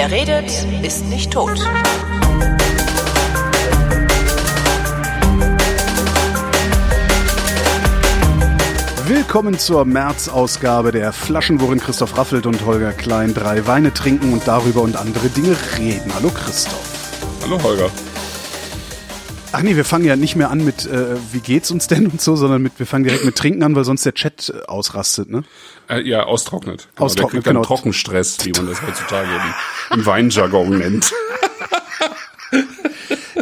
Wer redet, ist nicht tot. Willkommen zur März-Ausgabe der Flaschen, worin Christoph Raffelt und Holger Klein drei Weine trinken und darüber und andere Dinge reden. Hallo Christoph. Hallo Holger. Ach nee, wir fangen ja nicht mehr an mit, äh, wie geht's uns denn und so, sondern mit, wir fangen direkt mit Trinken an, weil sonst der Chat äh, ausrastet, ne? Äh, ja, austrocknet. Genau, Austrocknet, der kriegt genau. Trockenstress, wie man das heutzutage im, im Weinjargon nennt.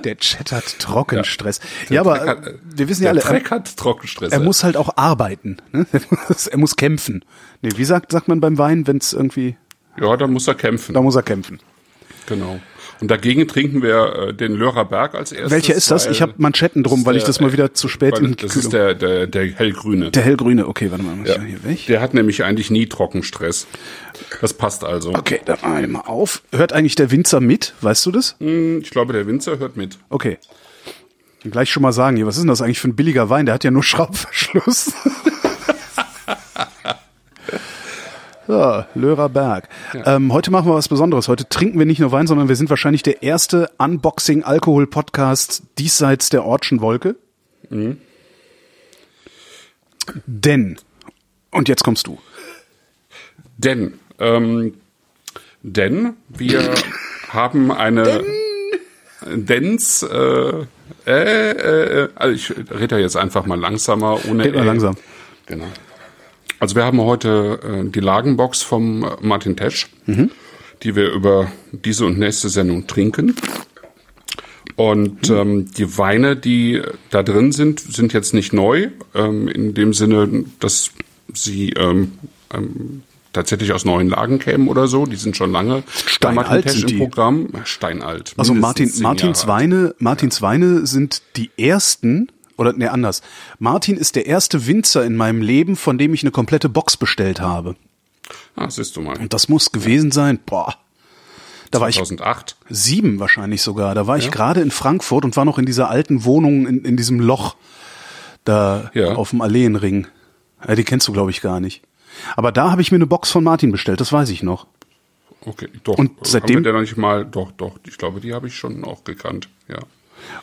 Der Chat hat Trockenstress. Der Ja, aber hat- wir wissen ja alle, Dreck hat Trockenstress. er muss halt auch arbeiten. Ne? Er, muss, er muss kämpfen. Nee, wie sagt, sagt man beim Wein, wenn es irgendwie, ja, da muss er kämpfen. da muss er kämpfen. Genau. Und dagegen trinken wir äh, den Lörer Berg als erstes. Welcher ist das? Ich habe Manschetten drum, weil ich das mal wieder zu spät in Das Kühlung- ist der, der, der hellgrüne. Der hellgrüne, okay, warte mal, mach ich ja. mal hier weg. Der hat nämlich eigentlich nie Trockenstress. Das passt also. Okay, dann mach ich mal auf. Hört eigentlich der Winzer mit? Weißt du das? Hm, Ich glaube, der Winzer hört mit. Okay. Dann gleich schon mal sagen hier, was ist denn das eigentlich für ein billiger Wein? Der hat ja nur Schraubverschluss. so, Lörer Berg. Ähm, heute machen wir was Besonderes. Heute trinken wir nicht nur Wein, sondern wir sind wahrscheinlich der erste Unboxing-Alkohol-Podcast diesseits der Ortschen Wolke. Denn, und jetzt kommst du. Denn, ähm, denn wir haben eine Dens, äh, äh, äh, also ich rede ja jetzt einfach mal langsamer, ohne Red mal äh, langsam. Genau. Also wir haben heute äh, die Lagenbox vom äh, Martin Tesch, die wir über diese und nächste Sendung trinken. Und ähm, die Weine, die da drin sind, sind jetzt nicht neu, ähm, in dem Sinne, dass sie ähm, ähm, tatsächlich aus neuen Lagen kämen oder so. Die sind schon lange Steinalt Martin Tesch sind im die. Programm. Steinalt. Also Martin, Martins Jahre. Weine, Martins Weine sind die ersten, oder ne, anders. Martin ist der erste Winzer in meinem Leben, von dem ich eine komplette Box bestellt habe. Ah, siehst du mal. Und das muss gewesen sein, boah. Da war ich 2008. sieben wahrscheinlich sogar. Da war ich gerade in Frankfurt und war noch in dieser alten Wohnung in, in diesem Loch da Ja. auf dem Alleenring. Ja, die kennst du, glaube ich, gar nicht. Aber da habe ich mir eine Box von Martin bestellt, das weiß ich noch. Okay, doch. Und Haben seitdem- wir denn noch nicht mal, doch, doch, ich glaube, die habe ich schon auch gekannt, ja.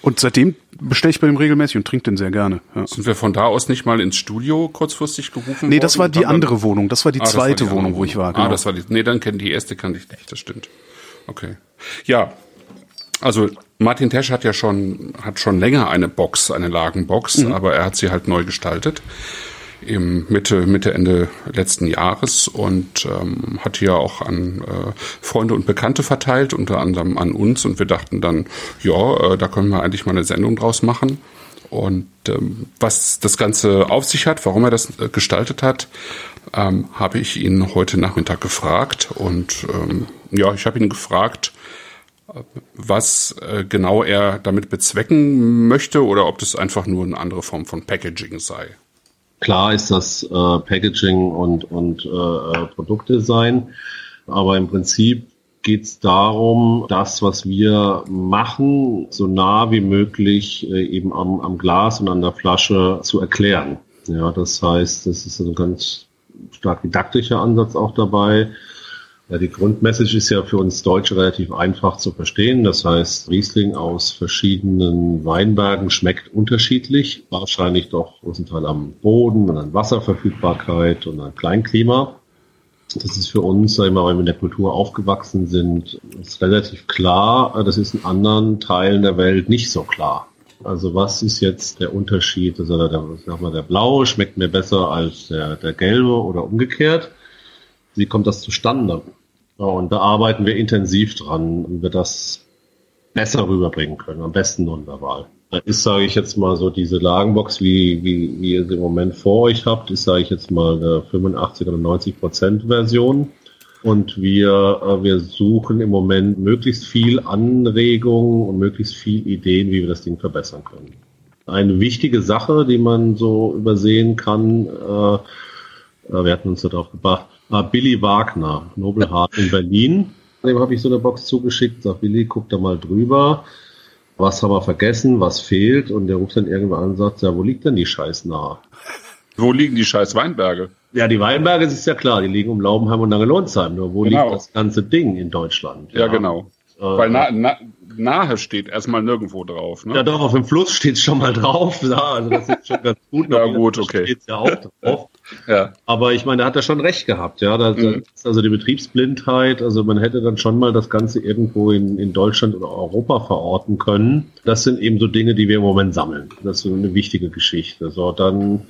Und seitdem bestelle ich bei ihm regelmäßig und trinke den sehr gerne. Ja. Sind wir von da aus nicht mal ins Studio kurzfristig gerufen Nee, das war die andere Wohnung. Das war die Ah, das war zweite die andere Wohnung, wo ich war. Genau. Ah, das war die, nee, dann kennt die erste kannte ich nicht, das stimmt. Okay. Ja, also Martin Tesch hat ja schon, hat schon länger eine Box, eine Lagenbox, Mhm. aber er hat sie halt neu gestaltet. Im Mitte, Mitte, Ende letzten Jahres und ähm, hat ja auch an äh, Freunde und Bekannte verteilt, unter anderem an uns. Und wir dachten dann, ja, äh, da können wir eigentlich mal eine Sendung draus machen. Und ähm, was das Ganze auf sich hat, warum er das äh, gestaltet hat, ähm, habe ich ihn heute Nachmittag gefragt. Und ähm, ja, ich habe ihn gefragt, äh, was äh, genau er damit bezwecken möchte oder ob das einfach nur eine andere Form von Packaging sei. Klar ist das äh, Packaging und, und äh, äh, Produktdesign, aber im Prinzip geht es darum, das, was wir machen, so nah wie möglich äh, eben am, am Glas und an der Flasche zu erklären. Ja, das heißt, das ist ein ganz stark didaktischer Ansatz auch dabei. Ja, die Grundmessage ist ja für uns Deutsche relativ einfach zu verstehen. Das heißt, Riesling aus verschiedenen Weinbergen schmeckt unterschiedlich. Wahrscheinlich doch großen Teil am Boden und an Wasserverfügbarkeit und an Kleinklima. Das ist für uns, sag ich wir in der Kultur aufgewachsen sind, ist relativ klar. Das ist in anderen Teilen der Welt nicht so klar. Also was ist jetzt der Unterschied? Also der, sag mal, der blaue schmeckt mir besser als der, der gelbe oder umgekehrt. Wie kommt das zustande? Und da arbeiten wir intensiv dran, wie wir das besser rüberbringen können, am besten nonverbal. Da ist, sage ich jetzt mal, so diese Lagenbox, wie, wie, wie ihr sie im Moment vor euch habt, ist, sage ich jetzt mal, eine 85 oder 90 Prozent Version. Und wir, äh, wir suchen im Moment möglichst viel Anregungen und möglichst viel Ideen, wie wir das Ding verbessern können. Eine wichtige Sache, die man so übersehen kann, äh, äh, wir hatten uns darauf gebracht, Billy Wagner, Nobelhart in Berlin. Dem habe ich so eine Box zugeschickt, sag Billy, guck da mal drüber. Was haben wir vergessen, was fehlt? Und der ruft dann irgendwann an und sagt, ja, wo liegt denn die Scheiß nah? Wo liegen die scheiß Weinberge? Ja, die Weinberge, das ist ja klar, die liegen um Laubenheim und Langelonsheim. Nur wo Genau. liegt das ganze Ding in Deutschland? Ja, genau. Äh, Weil na, na, nahe steht erstmal nirgendwo drauf. Ne? Ja, doch, auf dem Fluss steht schon mal drauf. Ja, also das ist schon ganz gut. Ja, gut, okay. Steht's ja auch drauf. ja. Aber ich meine, da hat er schon recht gehabt, ja. Da, Mhm. ist also die Betriebsblindheit, also man hätte dann schon mal das Ganze irgendwo in, in Deutschland oder Europa verorten können. Das sind eben so Dinge, die wir im Moment sammeln. Das ist eine wichtige Geschichte. So, dann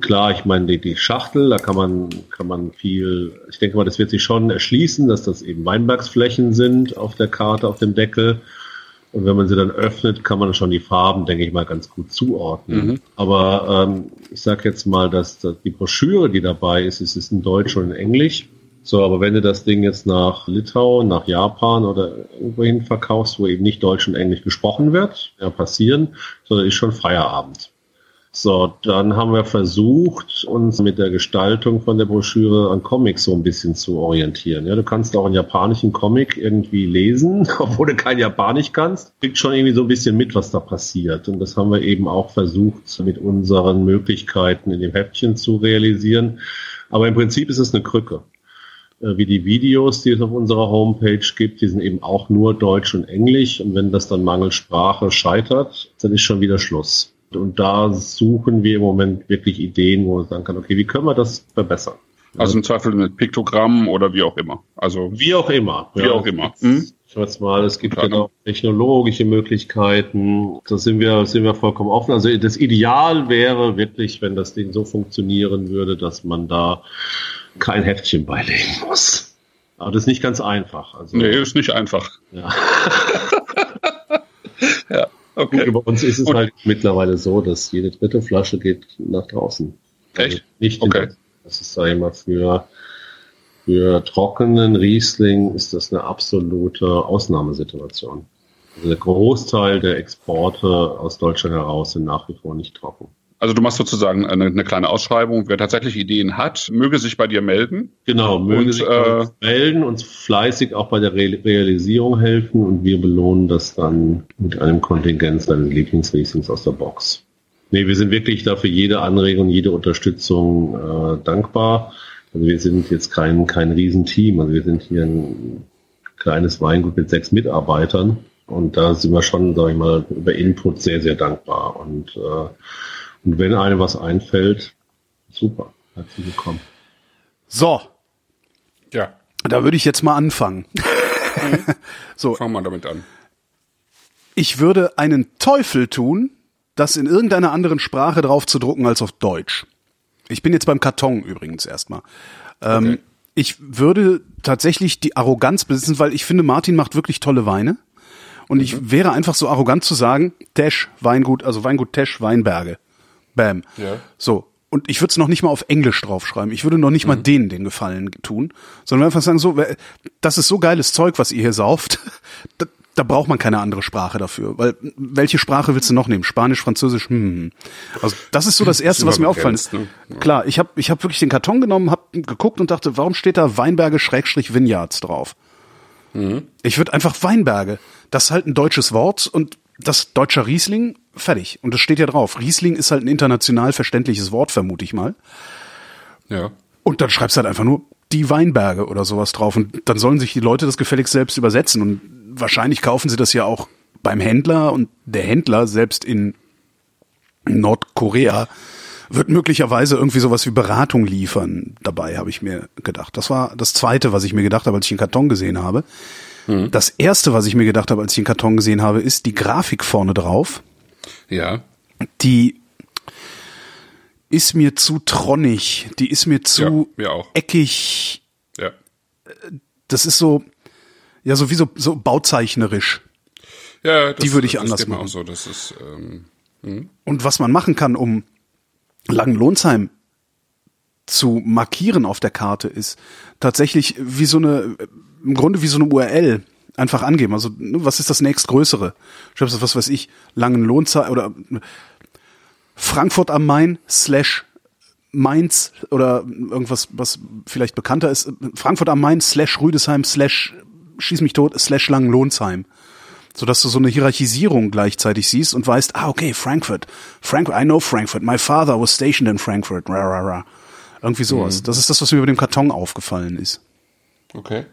klar, ich meine, die, die Schachtel, da kann man, kann man viel, ich denke mal, das wird sich schon erschließen, dass das eben Weinbergsflächen sind auf der Karte, auf dem Deckel. Und wenn man sie dann öffnet, kann man schon die Farben, denke ich mal, ganz gut zuordnen. Mhm. Aber ähm, ich sage jetzt mal, dass, dass die Broschüre, die dabei ist, ist, ist in Deutsch und in Englisch. So, aber wenn du das Ding jetzt nach Litauen, nach Japan oder irgendwohin verkaufst, wo eben nicht Deutsch und Englisch gesprochen wird, ja passieren, sondern ist schon Feierabend. So, dann haben wir versucht, uns mit der Gestaltung von der Broschüre an Comics so ein bisschen zu orientieren. Ja, du kannst auch einen japanischen Comic irgendwie lesen, obwohl du kein Japanisch kannst. Kriegt schon irgendwie so ein bisschen mit, was da passiert. Und das haben wir eben auch versucht, mit unseren Möglichkeiten in dem Heftchen zu realisieren. Aber im Prinzip ist es eine Krücke. Äh, Wie die Videos, die es auf unserer Homepage gibt, die sind eben auch nur Deutsch und Englisch. Und wenn das dann mangels Sprache scheitert, dann ist schon wieder Schluss. Und da suchen wir im Moment wirklich Ideen, wo man sagen kann, okay, wie können wir das verbessern? Also im Zweifel mit Piktogrammen oder wie auch immer. Also Wie auch immer. Wie auch immer. Hm? Ich weiß mal, es gibt ja auch technologische Möglichkeiten. Da sind wir, sind wir vollkommen offen. Also das Ideal wäre wirklich, wenn das Ding so funktionieren würde, dass man da kein Heftchen beilegen muss. Aber das ist nicht ganz einfach. Also, nee, ist nicht einfach. ja. Ja, Gut, okay. bei uns ist es Und- halt mittlerweile so, dass jede dritte Flasche geht nach draußen. Also Echt? nicht Okay. das ist da immer für, für trockenen Riesling ist das eine absolute Ausnahmesituation. Also der Großteil der Exporte aus Deutschland heraus sind nach wie vor nicht trocken. Also du machst sozusagen eine, eine kleine Ausschreibung. Wer tatsächlich Ideen hat, möge sich bei dir melden. Genau, mögen Und, sich äh, melden, uns fleißig auch bei der Re Realisierung helfen und wir belohnen das dann mit einem Kontingent seines Lieblingsriesings aus der Box. Nee, wir sind wirklich dafür jede Anregung, jede Unterstützung äh, dankbar. Also wir sind jetzt kein, kein Riesenteam, also wir sind hier ein kleines Weingut mit sechs Mitarbeitern und da sind wir schon, sage ich mal, über Input sehr, sehr dankbar. Und, äh, und wenn einem was einfällt, super, herzlich willkommen. So, Ja, da würde ich jetzt mal anfangen. so, fangen wir damit an. ich würde einen Teufel tun, das in irgendeiner anderen Sprache drauf zu drucken als auf Deutsch. Ich bin jetzt beim Karton übrigens erstmal. Ähm, Okay. Ich würde tatsächlich die Arroganz besitzen, weil ich finde, Martin macht wirklich tolle Weine. Und ich wäre einfach so arrogant zu sagen, Tesch, Weingut, also Weingut Tesch, Weinberge. Bam. Ja. So. Und ich würde es noch nicht mal auf Englisch draufschreiben. Ich würde noch nicht mal denen den Gefallen tun, sondern einfach sagen, so, das ist so geiles Zeug, was ihr hier sauft. Da, da braucht man keine andere Sprache dafür. Weil welche Sprache willst du noch nehmen? Spanisch, Französisch? Hm. Also das ist so das Erste, was mir aufgefallen ist. ne? Ja. Klar, ich habe ich hab wirklich den Karton genommen, habe geguckt und dachte, warum steht da Weinberge Schrägstrich Vineyards drauf? Mhm. Ich würde einfach Weinberge. Das ist halt ein deutsches Wort und das deutscher Riesling, fertig. Und das steht ja drauf. Riesling ist halt ein international verständliches Wort, vermute ich mal. Ja. Und dann schreibst du halt einfach nur die Weinberge oder sowas drauf. Und dann sollen sich die Leute das gefälligst selbst übersetzen. Und wahrscheinlich kaufen sie das ja auch beim Händler und der Händler selbst in Nordkorea wird möglicherweise irgendwie sowas wie Beratung liefern. Dabei habe ich mir gedacht. Das war das zweite, was ich mir gedacht habe, als ich den Karton gesehen habe. Das erste, was ich mir gedacht habe, als ich den Karton gesehen habe, ist die Grafik vorne drauf. Ja. Die ist mir zu tronnig, die ist mir zu Ja, mir eckig. Ja. Das ist so, ja, so wie so, so bauzeichnerisch. Ja, das, Die würde ich das anders machen. auch so. Das ist, ähm, Und was man machen kann, um Langenlohnsheim zu markieren auf der Karte, ist tatsächlich wie so eine, im Grunde wie so eine URL einfach angeben. Also, ne, was ist das nächstgrößere? Schreibst du, was weiß ich, Langenlohnsheim oder Frankfurt am Main slash Mainz oder irgendwas, was vielleicht bekannter ist. Frankfurt am Main slash Rüdesheim slash schieß mich tot slash Langenlohnsheim. Sodass du so eine Hierarchisierung gleichzeitig siehst und weißt, ah, okay, Frankfurt. Frankfurt, I know Frankfurt. My father was stationed in Frankfurt. Ra, ra, ra. Irgendwie sowas. Das ist das, was mir über dem Karton aufgefallen ist. Okay.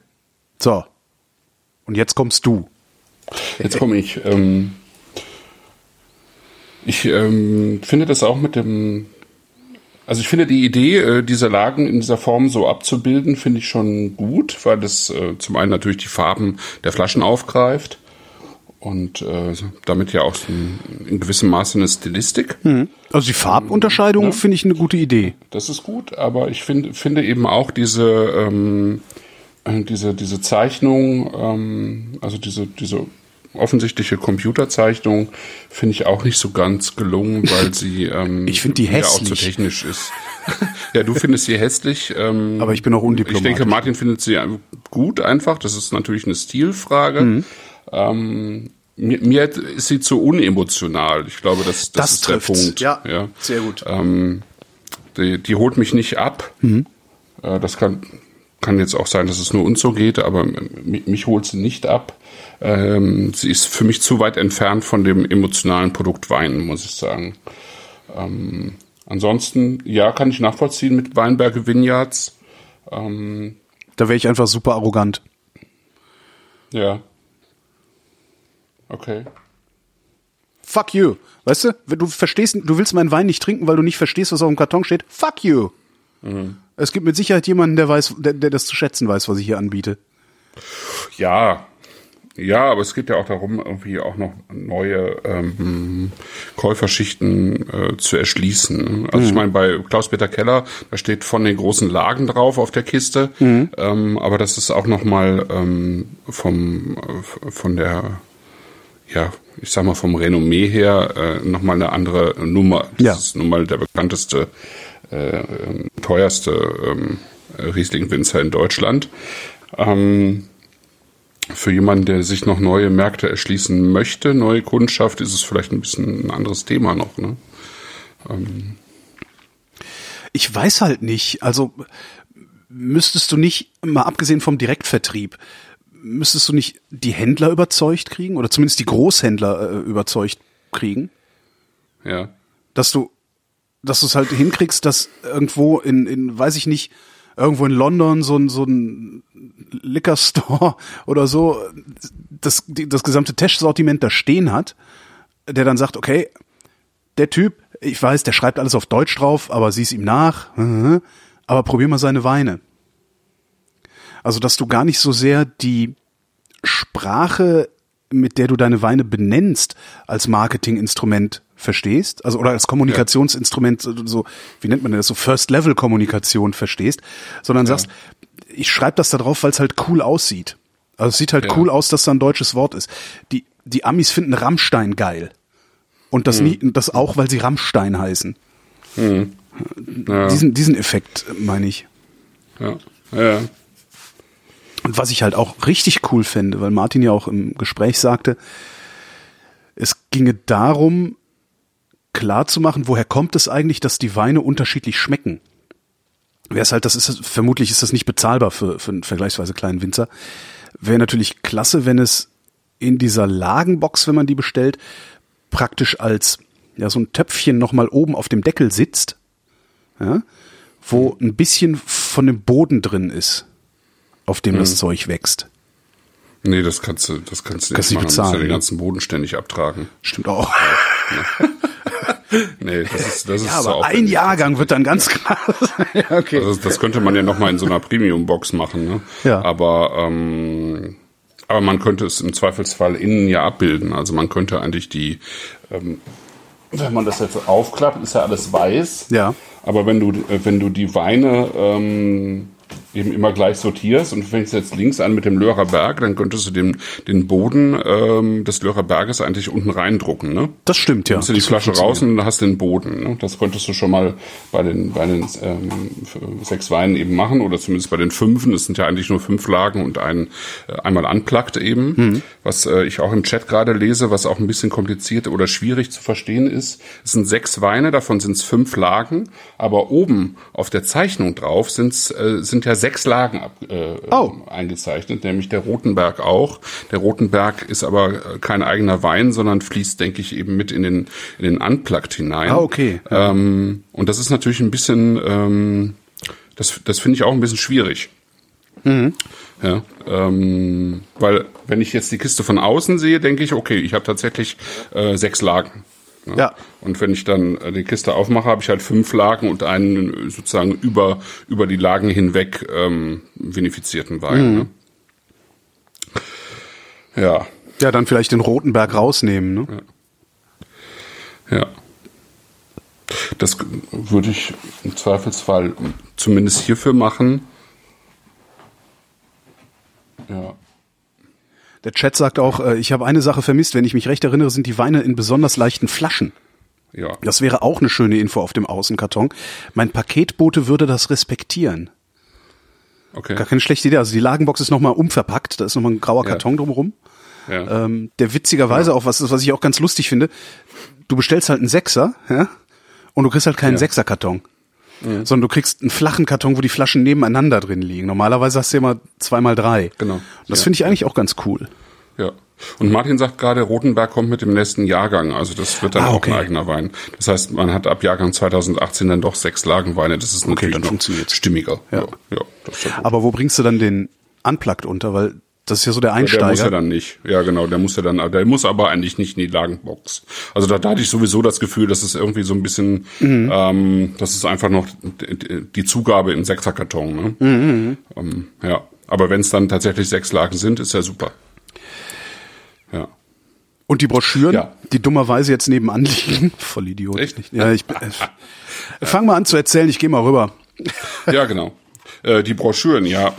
So. Und jetzt kommst du. Jetzt komme ich. Ähm, ich ähm, finde das auch mit dem, also ich finde die Idee, äh, diese Lagen in dieser Form so abzubilden, finde ich schon gut, weil das äh, zum einen natürlich die Farben der Flaschen aufgreift und äh, damit ja auch in gewissem Maße eine Stilistik. Also die Farbunterscheidung Ja. finde ich eine gute Idee. Das ist gut, aber ich finde finde eben auch diese ähm, äh, diese diese Zeichnung, ähm, also diese diese offensichtliche Computerzeichnung finde ich auch nicht so ganz gelungen, weil sie ähm, Ich finde die wieder auch zu hässlich. technisch ist. ja, du findest sie hässlich. Ähm, Aber ich bin auch Ich undiplomatisch. denke, Martin findet sie gut einfach. Das ist natürlich eine Stilfrage. Mhm. Ähm, mir, mir ist sie zu unemotional. Ich glaube, das, das, Das ist trifft's. der Punkt. Ja, sehr gut. Ähm, die, die holt mich nicht ab. Mhm. Äh, das kann, kann jetzt auch sein, dass es nur uns so geht, aber mich, mich holt sie nicht ab. Ähm, sie ist für mich zu weit entfernt von dem emotionalen Produkt Wein, muss ich sagen. Ähm, ansonsten, ja, kann ich nachvollziehen mit Weinberge Vineyards. Ähm, Da wäre ich einfach super arrogant. ja. Okay. Fuck you. Weißt du, du verstehst, du willst meinen Wein nicht trinken, weil du nicht verstehst, was auf dem Karton steht. Fuck you. Es gibt mit Sicherheit jemanden, der weiß, der, der das zu schätzen weiß, was ich hier anbiete. Ja, ja, aber es geht ja auch darum, irgendwie auch noch neue ähm, Käuferschichten äh, zu erschließen. Also ich meine, bei Klaus-Peter Keller, da steht von den großen Lagen drauf auf der Kiste, ähm, aber das ist auch nochmal ähm, vom äh, von der ja, ich sag mal vom Renommee her äh, nochmal eine andere Nummer. Das Ja. ist nun mal der bekannteste, äh, ähm, teuerste ähm, Riesling-Winzer in Deutschland. Ähm, für jemanden, der sich noch neue Märkte erschließen möchte, neue Kundschaft, ist es vielleicht ein bisschen ein anderes Thema noch. Ne? Ich weiß halt nicht. Also müsstest du nicht, mal abgesehen vom Direktvertrieb, müsstest du nicht die Händler überzeugt kriegen oder zumindest die Großhändler äh, überzeugt kriegen, Ja. dass du, dass du es halt hinkriegst, dass irgendwo in, in, weiß ich nicht, irgendwo in London so ein, so ein Liquor Store oder so das, das gesamte Tesch-Sortiment da stehen hat, der dann sagt, okay, der Typ, ich weiß, der schreibt alles auf Deutsch drauf, aber sieh's ihm nach, aber probier mal seine Weine. Also, dass du gar nicht so sehr die Sprache, mit der du deine Weine benennst, als Marketinginstrument verstehst, also oder als Kommunikationsinstrument, so- so, wie nennt man das, so First-Level-Kommunikation verstehst, sondern sagst, ich schreibe das da drauf, weil es halt cool aussieht. Also es sieht halt Ja. cool aus, dass da ein deutsches Wort ist. Die, die Amis finden Rammstein geil. Und das, nie, das auch, weil sie Rammstein heißen. Ja, Diesen, diesen Effekt meine ich. ja, ja. Und was ich halt auch richtig cool fände, weil Martin ja auch im Gespräch sagte, es ginge darum, klar zu machen, woher kommt es eigentlich, dass die Weine unterschiedlich schmecken. Wäre es halt, das ist vermutlich ist das nicht bezahlbar für, für einen vergleichsweise kleinen Winzer. Wäre natürlich klasse, wenn es in dieser Lagenbox, wenn man die bestellt, praktisch als ja so ein Töpfchen nochmal oben auf dem Deckel sitzt, ja, wo ein bisschen von dem Boden drin ist, auf dem das Zeug wächst. Nee, das kannst du, das kannst du Kannst nicht machen. Du musst ja den ne? ganzen Boden ständig abtragen. Stimmt auch. Nee, das ist, das ist Ja, aber ein. Jahrgang wird dann ganz krass. ja, okay. Also das könnte man ja noch mal in so einer Premium-Box machen. Ne? Ja. Aber ähm, aber man könnte es im Zweifelsfall innen ja abbilden. Also man könnte eigentlich die, ähm, wenn man das jetzt aufklappt, ist ja alles weiß. Ja. Aber wenn du äh, wenn du die Weine ähm, eben immer gleich sortierst und du fängst jetzt links an mit dem Lörer Berg, dann könntest du den den Boden ähm, des Lörer Berges eigentlich unten reindrucken. Ne? Das stimmt, ja. Nimmst du die Das Flasche raus und dann hast du den Boden. Ne? Das könntest du schon mal bei den, bei den ähm, sechs Weinen eben machen oder zumindest bei den fünfen. Es sind ja eigentlich nur fünf Lagen und ein äh, einmal unplugged eben. Mhm. Was äh, ich auch im Chat gerade lese, was auch ein bisschen kompliziert oder schwierig zu verstehen ist. Es sind sechs Weine, davon sind es fünf Lagen, aber oben auf der Zeichnung drauf sind's, äh, sind ja sechs Lagen ab, äh, Oh. eingezeichnet, nämlich der Rotenberg auch. Der Rotenberg ist aber äh, kein eigener Wein, sondern fließt, denke ich, eben mit in den, in den Unplugged hinein. Ah, okay. Ähm, und das ist natürlich ein bisschen ähm, Das, das finde ich auch ein bisschen schwierig. Ja, ähm, weil wenn ich jetzt die Kiste von außen sehe, denke ich, okay, ich habe tatsächlich äh, sechs Lagen. Ja. Und wenn ich dann äh, die Kiste aufmache, habe ich halt fünf Lagen und einen äh, sozusagen über über die Lagen hinweg ähm, vinifizierten Wein. Ne? Ja, Ja, dann vielleicht den Rotenberg rausnehmen, ne? ja. Das würde ich im Zweifelsfall zumindest hierfür machen. Ja. Der Chat sagt auch, äh, ich habe eine Sache vermisst, wenn ich mich recht erinnere, sind die Weine in besonders leichten Flaschen. Ja. Das wäre auch eine schöne Info auf dem Außenkarton. Mein Paketbote würde das respektieren. Okay. Gar keine schlechte Idee. Also die Lagenbox ist nochmal umverpackt, da ist nochmal ein grauer Ja. Karton drumherum. Ja. Ähm, der witzigerweise auch, was, was ich auch ganz lustig finde, du bestellst halt einen Sechser, ja, und du kriegst halt keinen Ja. Sechserkarton. Sondern du kriegst einen flachen Karton, wo die Flaschen nebeneinander drin liegen. Normalerweise hast du immer zweimal drei. Genau. Und das Ja. finde ich eigentlich auch ganz cool. Ja. Und Martin sagt gerade, Rotenberg kommt mit dem nächsten Jahrgang. Also das wird dann Ah, auch okay. ein eigener Wein. Das heißt, man hat ab Jahrgang 2018 dann doch sechs Lagenweine. Das ist natürlich dann noch stimmiger. Ja. Ja, ja. Aber wo bringst du dann den Unplugged unter? Weil das ist ja so der Der muss ja Einsteiger. dann nicht. Ja, genau, der muss ja dann, der muss aber eigentlich nicht in die Lagenbox. Also da, da hatte ich sowieso das Gefühl, dass es irgendwie so ein bisschen, Mhm. ähm, das ist einfach noch die, die Zugabe im Sechserkarton. Ne? Mhm. Ähm, ja, aber wenn es dann tatsächlich sechs Lagen sind, ist ja super. Ja. Und die Broschüren, Ja. die dummerweise jetzt nebenan liegen. Voll Idiot. Echt? Ja, ich, äh, fang mal an zu erzählen, ich gehe mal rüber. Ja, genau. Äh, die Broschüren, ja.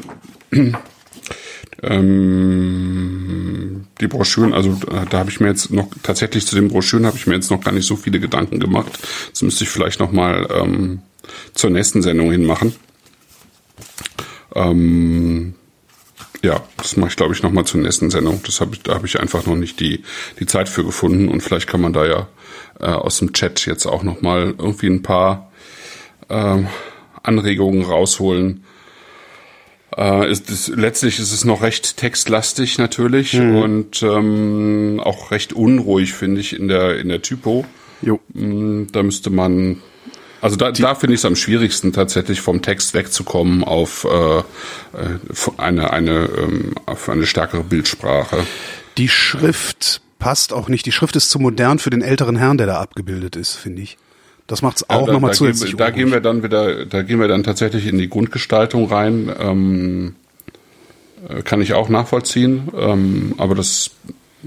Ähm, die Broschüren, also da, da habe ich mir jetzt noch tatsächlich zu den Broschüren habe ich mir jetzt noch gar nicht so viele Gedanken gemacht. Das müsste ich vielleicht noch mal ähm, zur nächsten Sendung hin machen. Ähm, ja, das mache ich glaube ich noch mal zur nächsten Sendung. Das habe ich, da habe ich einfach noch nicht die die Zeit für gefunden und vielleicht kann man da ja äh, aus dem Chat jetzt auch noch mal irgendwie ein paar ähm, Anregungen rausholen. Äh, ist, ist, letztlich ist es noch recht textlastig natürlich und ähm, auch recht unruhig finde ich in der in der Typo. Jo. Mm, Da müsste man also da, da finde ich es am schwierigsten tatsächlich vom Text wegzukommen auf äh, äh, eine eine ähm, auf eine stärkere Bildsprache. Die Schrift passt auch nicht. Die Schrift ist zu modern für den älteren Herrn, der da abgebildet ist, finde ich. Das macht es auch da, nochmal zusätzlich Gehen wir, da gehen wir dann wieder, da gehen wir dann tatsächlich in die Grundgestaltung rein. Ähm, äh, kann ich auch nachvollziehen, ähm, aber das,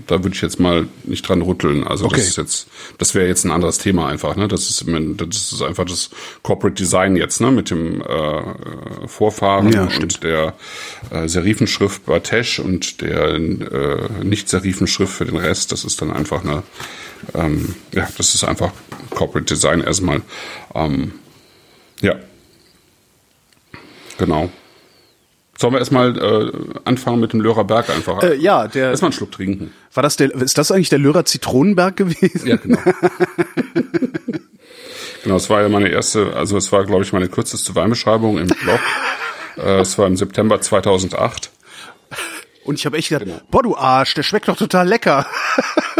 da würde ich jetzt mal nicht dran rütteln. Also Okay. das ist jetzt, das wäre jetzt ein anderes Thema einfach. Ne, das ist, das ist einfach das Corporate Design jetzt, ne, mit dem äh, Vorfahren Ja, und stimmt. der äh, Serifenschrift bei Tesch und der äh, Nicht-Serifenschrift für den Rest. Das ist dann einfach eine, ähm, ja, das ist einfach Corporate Design erstmal. Ähm, ja. Genau. Sollen wir erstmal äh, anfangen mit dem Lörer Berg einfach? Äh, ja, der- Erstmal einen Schluck trinken. War das der, ist das eigentlich der Lörer Zitronenberg gewesen? Ja, genau. genau, es war ja meine erste, also es war, glaube ich, meine kürzeste Weinbeschreibung im Blog. äh, es war im September 2008. Und ich habe echt gedacht, Genau. boah, du Arsch, der schmeckt doch total lecker.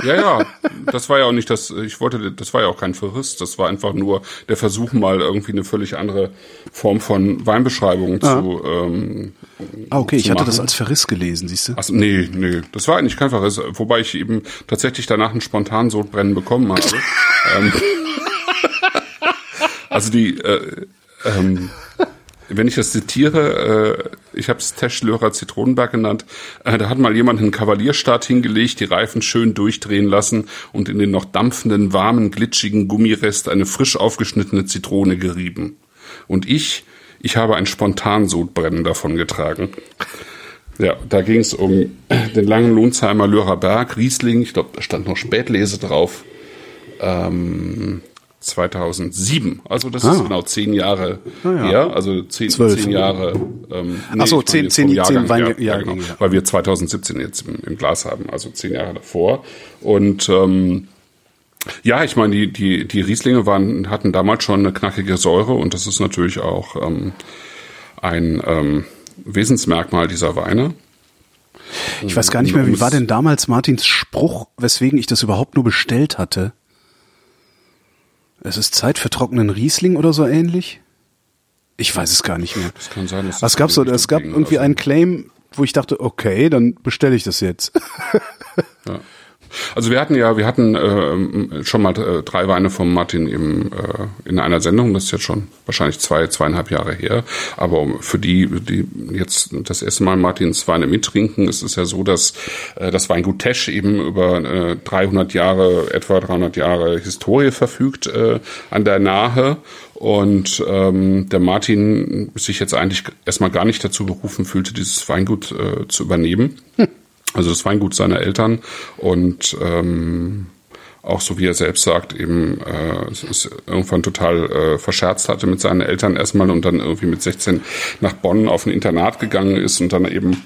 Ja, ja, das war ja auch nicht das, ich wollte, das war ja auch kein Verriss, das war einfach nur der Versuch, mal irgendwie eine völlig andere Form von Weinbeschreibung zu, ähm, Ah, okay, ich hatte das als Verriss gelesen, siehst du? Achso, nee, nee, das war eigentlich kein Verriss, wobei ich eben tatsächlich danach ein spontan Sodbrennen bekommen habe. ähm, also die, äh, ähm, wenn ich das zitiere, äh, ich habe es Teschlörer Zitronenberg genannt, äh, da hat mal jemand einen Kavalierstart hingelegt, die Reifen schön durchdrehen lassen und in den noch dampfenden, warmen, glitschigen Gummirest eine frisch aufgeschnittene Zitrone gerieben. Und ich, ich habe ein Spontansodbrennen davon getragen. Ja, da ging es um den langen Lohnsheimer Lörer Berg, Riesling, ich glaube, da stand noch Spätlese drauf. Ähm, 2007, also das Ah. ist genau zehn Jahre Ah, ja. her, also zehn, zehn Jahre. Ähm, Ach so, zehn- zehn- vom zehn Jahrgang Wein- ja, Jahrgänge, genau, ja. weil wir 2017 jetzt im, im Glas haben, also zehn Jahre davor. Und ähm, ja, ich meine, die, die, die Rieslinge waren, hatten damals schon eine knackige Säure und das ist natürlich auch ähm, ein ähm, Wesensmerkmal dieser Weine. Ich weiß gar nicht mehr, wie war denn damals Martins Spruch, weswegen ich das überhaupt nur bestellt hatte? Es ist Zeit für trockenen Riesling oder so ähnlich? Ich weiß es gar nicht mehr. Das kann sein. Dass es gab so, es gab irgendwie einen Claim, wo ich dachte, okay, dann bestelle ich das jetzt. ja. Also wir hatten ja, wir hatten äh, schon mal äh, drei Weine von Martin im, äh, in einer Sendung, das ist jetzt schon wahrscheinlich zwei, zweieinhalb Jahre her. Aber für die, die jetzt das erste Mal Martins Weine mittrinken, ist es ja so, dass äh, das Weingut Tesch eben über äh, 300 Jahre, etwa 300 Jahre Historie verfügt äh, an der Nahe und ähm, der Martin sich jetzt eigentlich erstmal gar nicht dazu berufen fühlte, dieses Weingut äh, zu übernehmen. Hm. Also das Weingut seiner Eltern und ähm, auch so wie er selbst sagt, eben äh, es irgendwann total äh, verscherzt hatte mit seinen Eltern erstmal und dann irgendwie mit 16 nach Bonn auf ein Internat gegangen ist und dann eben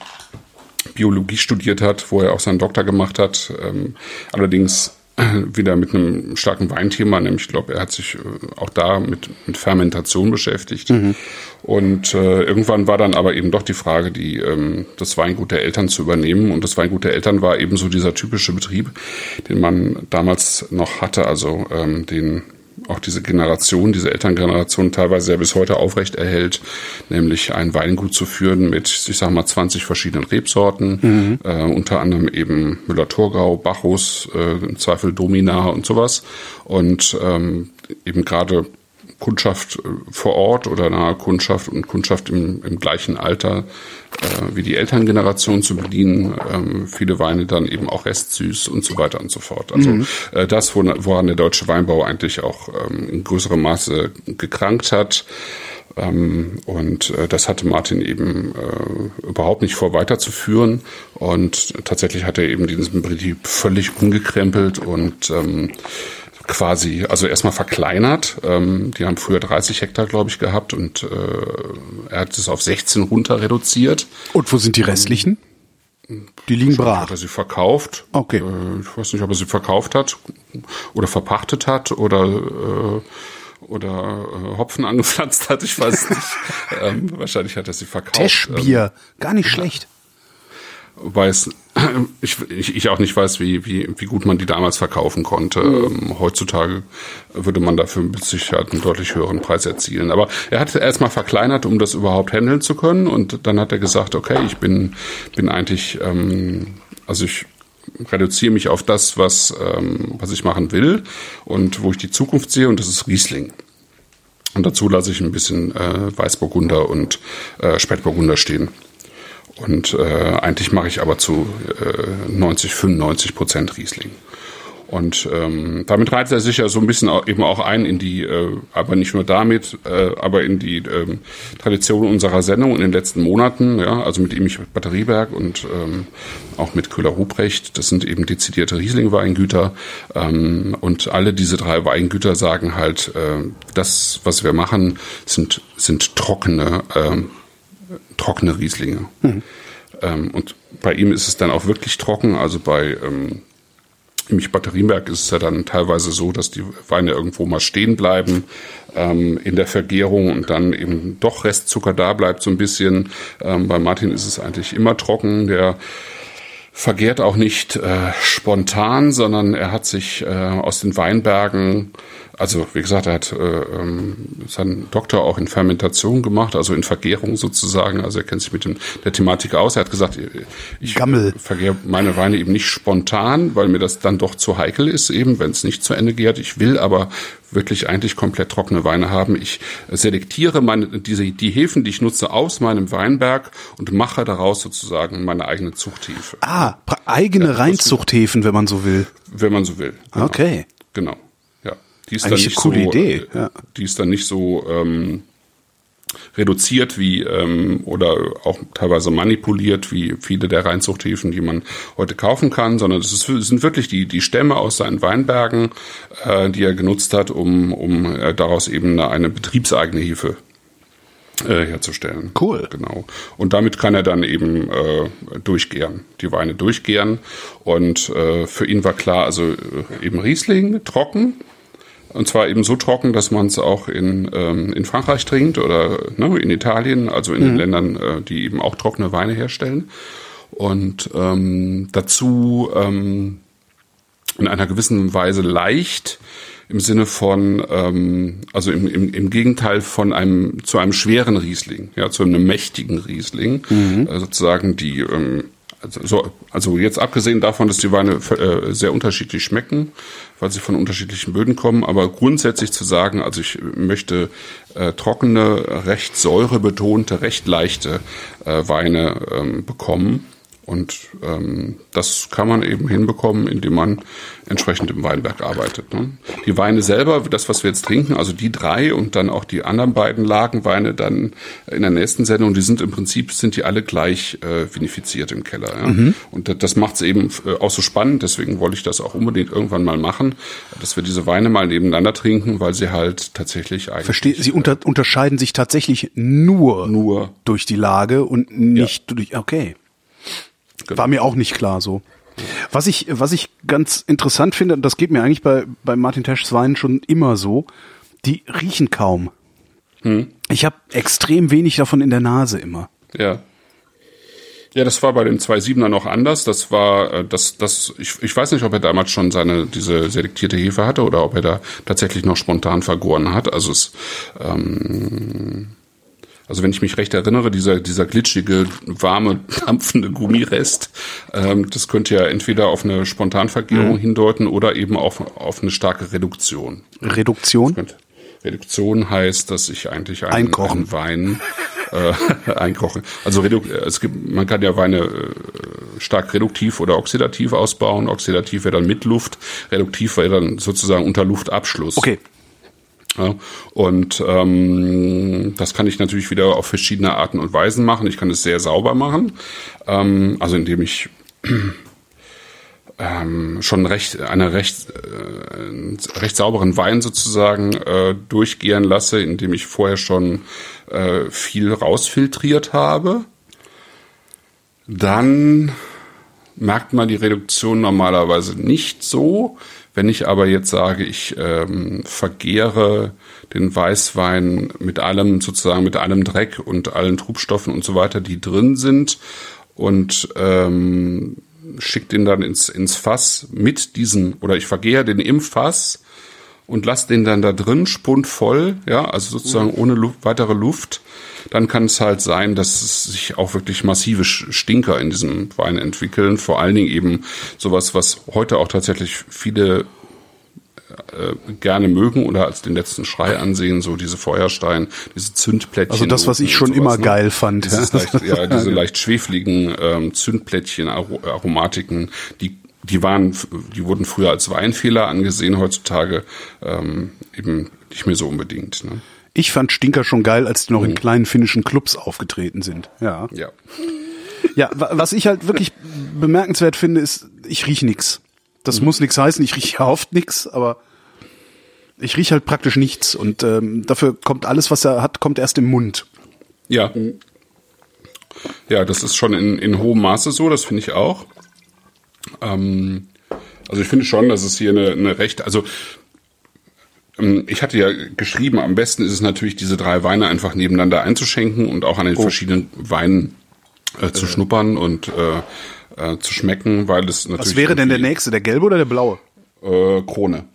Biologie studiert hat, wo er auch seinen Doktor gemacht hat. Ähm, allerdings wieder mit einem starken Weinthema, nämlich ich glaube, er hat sich äh, auch da mit, mit Fermentation beschäftigt. Mhm. Und äh, irgendwann war dann aber eben doch die Frage, die, ähm, das Weingut der Eltern zu übernehmen. Und das Weingut der Eltern war eben so dieser typische Betrieb, den man damals noch hatte, also ähm, den auch diese Generation, diese Elterngeneration teilweise ja bis heute aufrecht erhält, nämlich ein Weingut zu führen mit, ich sag mal, 20 verschiedenen Rebsorten, mhm. äh, unter anderem eben Müller-Thurgau, Bacchus, äh, im Zweifel Domina und sowas. Und ähm, eben gerade Kundschaft äh, vor Ort oder nahe Kundschaft und Kundschaft im, im gleichen Alter äh, wie die Elterngeneration zu bedienen. Ähm, viele Weine dann eben auch restsüß und so weiter und so fort. Also mhm. äh, das, woran der deutsche Weinbau eigentlich auch ähm, in größerem Maße gekrankt hat. Ähm, und äh, das hatte Martin eben äh, überhaupt nicht vor weiterzuführen. Und tatsächlich hat er eben diesen Betrieb völlig umgekrempelt und ähm, quasi, also erstmal verkleinert. Ähm, die haben früher 30 Hektar, glaube ich, gehabt und äh, er hat es auf 16 runter reduziert. Und wo sind die restlichen? Die liegen brach. Hat er sie verkauft? Okay. Äh, ich weiß nicht, ob er sie verkauft hat oder verpachtet hat oder äh, oder äh, Hopfen angepflanzt hat. Ich weiß nicht. ähm, wahrscheinlich hat er sie verkauft. Teschbier, ähm, gar nicht schlecht weiß, ich, ich, auch nicht weiß, wie, wie, wie gut man die damals verkaufen konnte. Mhm. Ähm, heutzutage würde man dafür mit Sicherheit einen deutlich höheren Preis erzielen. Aber er hat erstmal verkleinert, um das überhaupt handeln zu können. Und dann hat er gesagt, okay, ich bin, bin eigentlich, ähm, also ich reduziere mich auf das, was, ähm, was ich machen will und wo ich die Zukunft sehe, und das ist Riesling. Und dazu lasse ich ein bisschen äh, Weißburgunder und äh, Spätburgunder stehen. Und äh, eigentlich mache ich aber zu äh, 90, 95 Prozent Riesling. Und ähm, damit reizt er sich ja so ein bisschen auch, eben auch ein in die, äh, aber nicht nur damit, äh, aber in die ähm, Tradition unserer Sendung in den letzten Monaten, ja, also mit ihm ich Batterieberg und ähm, auch mit Köhler-Ruprecht, das sind eben dezidierte Riesling-Weingüter. Ähm, und alle diese drei Weingüter sagen halt, äh, das, was wir machen, sind, sind trockene ähm, trockene Rieslinge. Mhm. Ähm, und bei ihm ist es dann auch wirklich trocken. Also bei ähm, im Batterienberg ist es ja dann teilweise so, dass die Weine irgendwo mal stehen bleiben ähm, in der Vergärung und dann eben doch Restzucker da bleibt so ein bisschen. Ähm, bei Martin ist es eigentlich immer trocken. Der vergärt auch nicht äh, spontan, sondern er hat sich äh, aus den Weinbergen also wie gesagt, er hat äh, ähm, seinen Doktor auch in Fermentation gemacht, also in Vergärung sozusagen. Also er kennt sich mit dem, der Thematik aus. Er hat gesagt, ich Gammel. vergehre meine Weine eben nicht spontan, weil mir das dann doch zu heikel ist, eben wenn es nicht zu Ende gärt. Ich will aber wirklich eigentlich komplett trockene Weine haben. Ich selektiere meine, diese, die Hefen, die ich nutze, aus meinem Weinberg und mache daraus sozusagen meine eigene Zuchthefe. Ah, eigene ja, Reinzuchthäfen, wenn man so will. Wenn man so will. Genau. Okay. Genau. Die ist Eigentlich dann nicht eine coole so, Idee. Äh, Ja. Die ist dann nicht so ähm, reduziert wie ähm, oder auch teilweise manipuliert wie viele der Reinzuchthäfen, die man heute kaufen kann, sondern es, sind wirklich die die Stämme aus seinen Weinbergen, äh, die er genutzt hat, um um äh, daraus eben eine, eine betriebseigene Hefe äh, herzustellen. Cool. Genau. Und damit kann er dann eben äh, durchgären, die Weine durchgären. Und äh, für ihn war klar, also äh, eben Riesling trocken, und zwar eben so trocken, dass man es auch in, ähm, in Frankreich trinkt oder ne, in Italien, also in mhm. den Ländern, äh, die eben auch trockene Weine herstellen. Und ähm, dazu ähm, in einer gewissen Weise leicht, im Sinne von, ähm, also im, im, im Gegenteil von einem zu einem schweren Riesling, ja, zu einem mächtigen Riesling, mhm. äh, sozusagen die ähm, also, so, also jetzt abgesehen davon, dass die Weine äh, sehr unterschiedlich schmecken, weil sie von unterschiedlichen Böden kommen, aber grundsätzlich zu sagen, also ich möchte äh, trockene, recht säurebetonte, recht leichte äh, Weine ähm, bekommen und ähm, das kann man eben hinbekommen, indem man entsprechend im Weinberg arbeitet. Ne? Die Weine selber, das, was wir jetzt trinken, also die drei und dann auch die anderen beiden Lagenweine dann in der nächsten Sendung, die sind im Prinzip, sind die alle gleich äh, vinifiziert im Keller. Ja? Mhm. Und das macht es eben äh, auch so spannend, deswegen wollte ich das auch unbedingt irgendwann mal machen, dass wir diese Weine mal nebeneinander trinken, weil sie halt tatsächlich eigentlich... Verstehe, sie unter, unterscheiden sich tatsächlich nur, nur durch die Lage und nicht ja. durch... Okay. Genau. War mir auch nicht klar so. Was ich, was ich ganz interessant finde, und das geht mir eigentlich bei, bei Martin Teschs Weinen schon immer so, die riechen kaum. Hm. Ich habe extrem wenig davon in der Nase immer. Ja. Ja, das war bei dem 2.7er noch anders. Das war, äh, das, das, ich, ich weiß nicht, ob er damals schon seine, diese selektierte Hefe hatte oder ob er da tatsächlich noch spontan vergoren hat. Also es, ähm, also wenn ich mich recht erinnere, dieser, dieser glitschige, warme, dampfende Gummirest, ähm, das könnte ja entweder auf eine Spontanvergärung mhm. hindeuten oder eben auf, auf eine starke Reduktion. Reduktion? Reduktion heißt, dass ich eigentlich einen, einkochen. einen Wein äh, einkoche. Also es gibt, man kann ja Weine äh, stark reduktiv oder oxidativ ausbauen. Oxidativ wäre dann mit Luft, reduktiv wäre dann sozusagen unter Luftabschluss. Okay, ja, und ähm, das kann ich natürlich wieder auf verschiedene Arten und Weisen machen. Ich kann es sehr sauber machen, ähm, also indem ich ähm, schon recht eine recht äh, recht sauberen Wein sozusagen äh, durchgehen lasse, indem ich vorher schon äh, viel rausfiltriert habe. Dann merkt man die Reduktion normalerweise nicht so. Wenn ich aber jetzt sage, ich ähm, vergehre den Weißwein mit allem sozusagen mit allem Dreck und allen Trubstoffen und so weiter, die drin sind und ähm, schickt den dann ins, ins Fass mit diesen oder ich vergehre den im Fass und lasse den dann da drin spundvoll, ja, also sozusagen ohne Luft, weitere Luft dann kann es halt sein, dass es sich auch wirklich massive Stinker in diesem Wein entwickeln. Vor allen Dingen eben sowas, was heute auch tatsächlich viele äh, gerne mögen oder als den letzten Schrei ansehen, so diese Feuerstein, diese Zündplättchen. Also das, was ich schon sowas, immer ne? geil fand. ja. Leicht, ja, diese leicht schwefligen ähm, Zündplättchen, Aromatiken, die die waren, die wurden früher als Weinfehler angesehen, heutzutage ähm, eben nicht mehr so unbedingt. Ne? Ich fand Stinker schon geil, als die noch in mhm. kleinen finnischen Clubs aufgetreten sind. Ja. Ja. Ja, was ich halt wirklich bemerkenswert finde, ist, ich riech nix. Das mhm. muss nix heißen, ich rieche oft nix, aber ich riech halt praktisch nichts und ähm, dafür kommt alles, was er hat, kommt erst im Mund. Ja. Ja, das ist schon in, in hohem Maße so, das finde ich auch. Ähm, also ich finde schon, dass es hier eine, eine recht, also ähm, ich hatte ja geschrieben, am besten ist es natürlich, diese drei Weine einfach nebeneinander einzuschenken und auch an den oh. verschiedenen Weinen äh, zu äh. schnuppern und äh, äh, zu schmecken, weil es natürlich. Was wäre denn der nächste, der gelbe oder der blaue? Äh, Krone.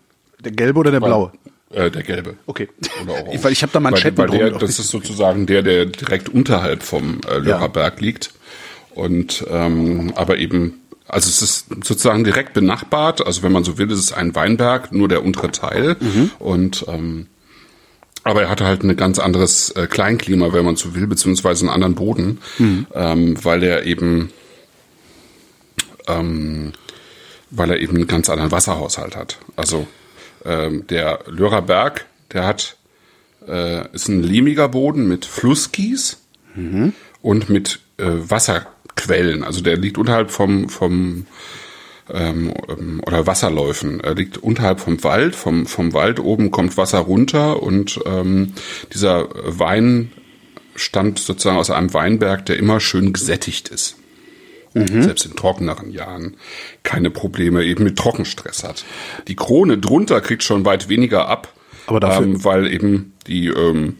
Der gelbe oder der blaue? Äh, der gelbe. Okay. Oder weil ich habe da Manschetten weil, weil der, Das ist sozusagen der, der direkt unterhalb vom äh, Lörrerberg ja. liegt. Und ähm, aber eben also es ist sozusagen direkt benachbart. Also wenn man so will, ist es ein Weinberg, nur der untere Teil. Mhm. Und ähm, aber er hatte halt ein ganz anderes äh, Kleinklima, wenn man so will, beziehungsweise einen anderen Boden, mhm. ähm, weil er eben ähm, weil er eben einen ganz anderen Wasserhaushalt hat. Also ähm, der Lörerberg, der hat äh, ist ein lehmiger Boden mit Flusskies mhm. und mit äh, Wasser Quellen. Also der liegt unterhalb vom, vom ähm, oder Wasserläufen. Er liegt unterhalb vom Wald. Vom, vom Wald oben kommt Wasser runter und ähm, dieser Wein stammt sozusagen aus einem Weinberg, der immer schön gesättigt ist. Mhm. Selbst in trockeneren Jahren keine Probleme eben mit Trockenstress hat. Die Krone drunter kriegt schon weit weniger ab, aber dafür ähm, weil eben die ähm,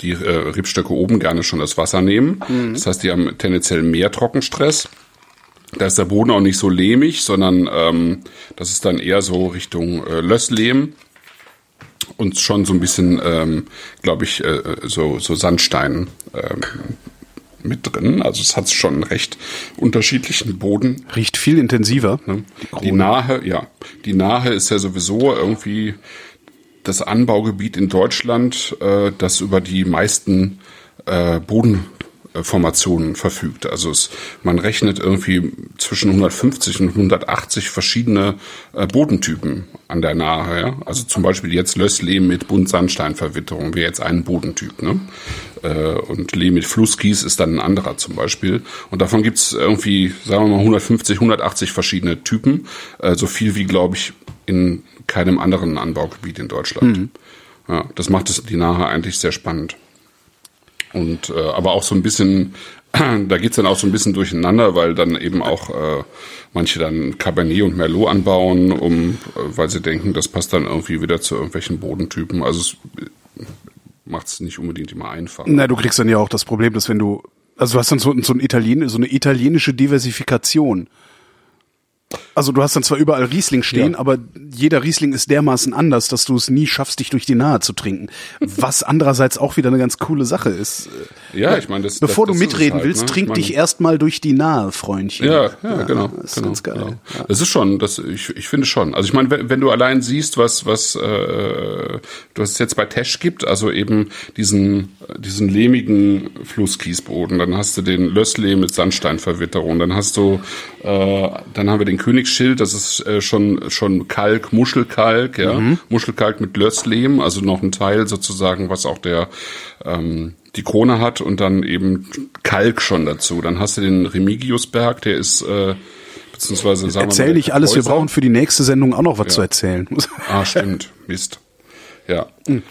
die äh, Rebstöcke oben gerne schon das Wasser nehmen. Mhm. Das heißt, die haben tendenziell mehr Trockenstress. Da ist der Boden auch nicht so lehmig, sondern ähm, das ist dann eher so Richtung äh, Lösslehm und schon so ein bisschen, ähm, glaube ich, äh, so, so Sandstein ähm, mit drin. Also es hat schon einen recht unterschiedlichen Boden. Riecht viel intensiver. Ne? Die Nahe, ja, die Nahe ist ja sowieso irgendwie das Anbaugebiet in Deutschland, äh, das über die meisten äh, Bodenformationen verfügt. Also es, man rechnet irgendwie zwischen 150 und 180 verschiedene äh, Bodentypen an der Nahe. Ja? Also zum Beispiel jetzt Lösslehm mit Buntsandsteinverwitterung wäre jetzt ein Bodentyp. Ne? Äh, und Lehm mit Flusskies ist dann ein anderer zum Beispiel. Und davon gibt's irgendwie, sagen wir mal, 150, 180 verschiedene Typen. Äh, so viel wie, glaube ich, in keinem anderen Anbaugebiet in Deutschland. Mhm. Ja, das macht es die Nahe eigentlich sehr spannend. Und äh, aber auch so ein bisschen, da geht's dann auch so ein bisschen durcheinander, weil dann eben auch äh, manche dann Cabernet und Merlot anbauen, um, äh, weil sie denken, das passt dann irgendwie wieder zu irgendwelchen Bodentypen. Also es macht es nicht unbedingt immer einfach. Na, du kriegst dann ja auch das Problem, dass wenn du, also du hast dann so, so, ein Italien, so eine italienische Diversifikation. Also du hast dann zwar überall Riesling stehen, ja. aber jeder Riesling ist dermaßen anders, dass du es nie schaffst, dich durch die Nahe zu trinken. Was andererseits auch wieder eine ganz coole Sache ist. Ja, ich meine, das Bevor das, das du mitreden halt, willst, ne? trink ich mein, dich erstmal durch die Nahe, Freundchen. Ja, ja, ja genau. Das ist genau, ganz geil. Genau. Ja. Das ist schon, das ich, ich finde schon. Also ich meine, wenn, wenn du allein siehst, was was äh, du es jetzt bei Tesch gibt, also eben diesen diesen lehmigen Flusskiesboden, dann hast du den Lösslehm mit Sandsteinverwitterung, dann hast du äh, dann haben wir den Königsschild, das ist äh, schon schon Kalk, Muschelkalk, ja, mhm. Muschelkalk mit Lösslehm, also noch ein Teil sozusagen, was auch der ähm, die Krone hat und dann eben Kalk schon dazu. Dann hast du den Remigiusberg, der ist äh, beziehungsweise sagen Erzähl wir nicht alles, wir brauchen für die nächste Sendung auch noch was ja. zu erzählen. Ah, stimmt. Mist. Ja. Mhm.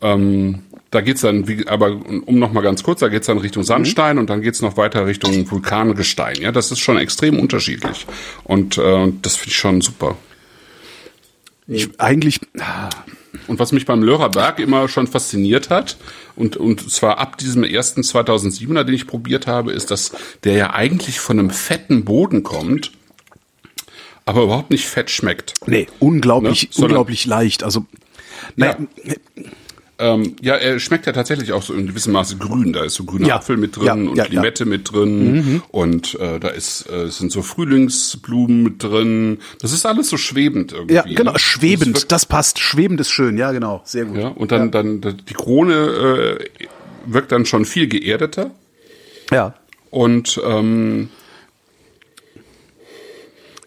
Ähm, da geht's dann, wie, aber um noch mal ganz kurz, da geht's dann Richtung Sandstein mhm. und dann geht's noch weiter Richtung Vulkangestein. Ja, das ist schon extrem unterschiedlich und äh, das finde ich schon super. Ich eigentlich. Und was mich beim Lörrerberg immer schon fasziniert hat, und, und zwar ab diesem ersten 2007er, den ich probiert habe, ist, dass der ja eigentlich von einem fetten Boden kommt, aber überhaupt nicht fett schmeckt. Nee, unglaublich, ne? unglaublich leicht. Also, ja. Ähm, ja, er schmeckt ja tatsächlich auch so in gewissem Maße grün. Da ist so grüner ja. Apfel mit drin ja, und ja, Limette mit drin mhm. und äh, da ist äh, sind so Frühlingsblumen mit drin. Das ist alles so schwebend irgendwie. Ja, genau, ne? schwebend. Das, das, passt. Schwebend ist schön. Ja, genau, sehr gut. Ja, und dann dann die Krone äh, wirkt dann schon viel geerdeter. Ja. Und ähm,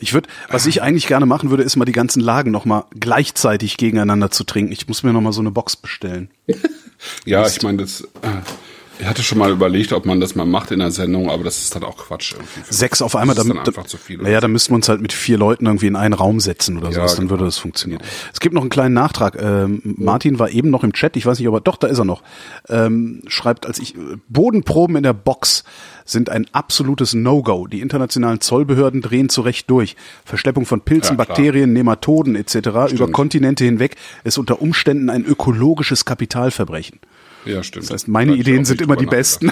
ich würde, was ich eigentlich gerne machen würde, ist mal die ganzen Lagen noch mal gleichzeitig gegeneinander zu trinken. Ich muss mir noch mal so eine Box bestellen. ja, ich meine, das. Ich hatte schon mal überlegt, ob man das mal macht in der Sendung, aber das ist dann auch Quatsch. Irgendwie. Sechs auf einmal, damit, einfach zu viel. Naja, dann müssten wir uns halt mit vier Leuten irgendwie in einen Raum setzen oder ja, sowas, dann genau. würde das funktionieren. Genau. Es gibt noch einen kleinen Nachtrag. Ähm, Martin war eben noch im Chat, ich weiß nicht, aber doch, da ist er noch. Ähm, schreibt, als ich Bodenproben in der Box sind ein absolutes No-Go. Die internationalen Zollbehörden drehen zu Recht durch. Verschleppung von Pilzen, ja, Bakterien, Nematoden etc. Stimmt. über Kontinente hinweg ist unter Umständen ein ökologisches Kapitalverbrechen. Ja, stimmt. Das heißt, meine Ideen sind immer die besten.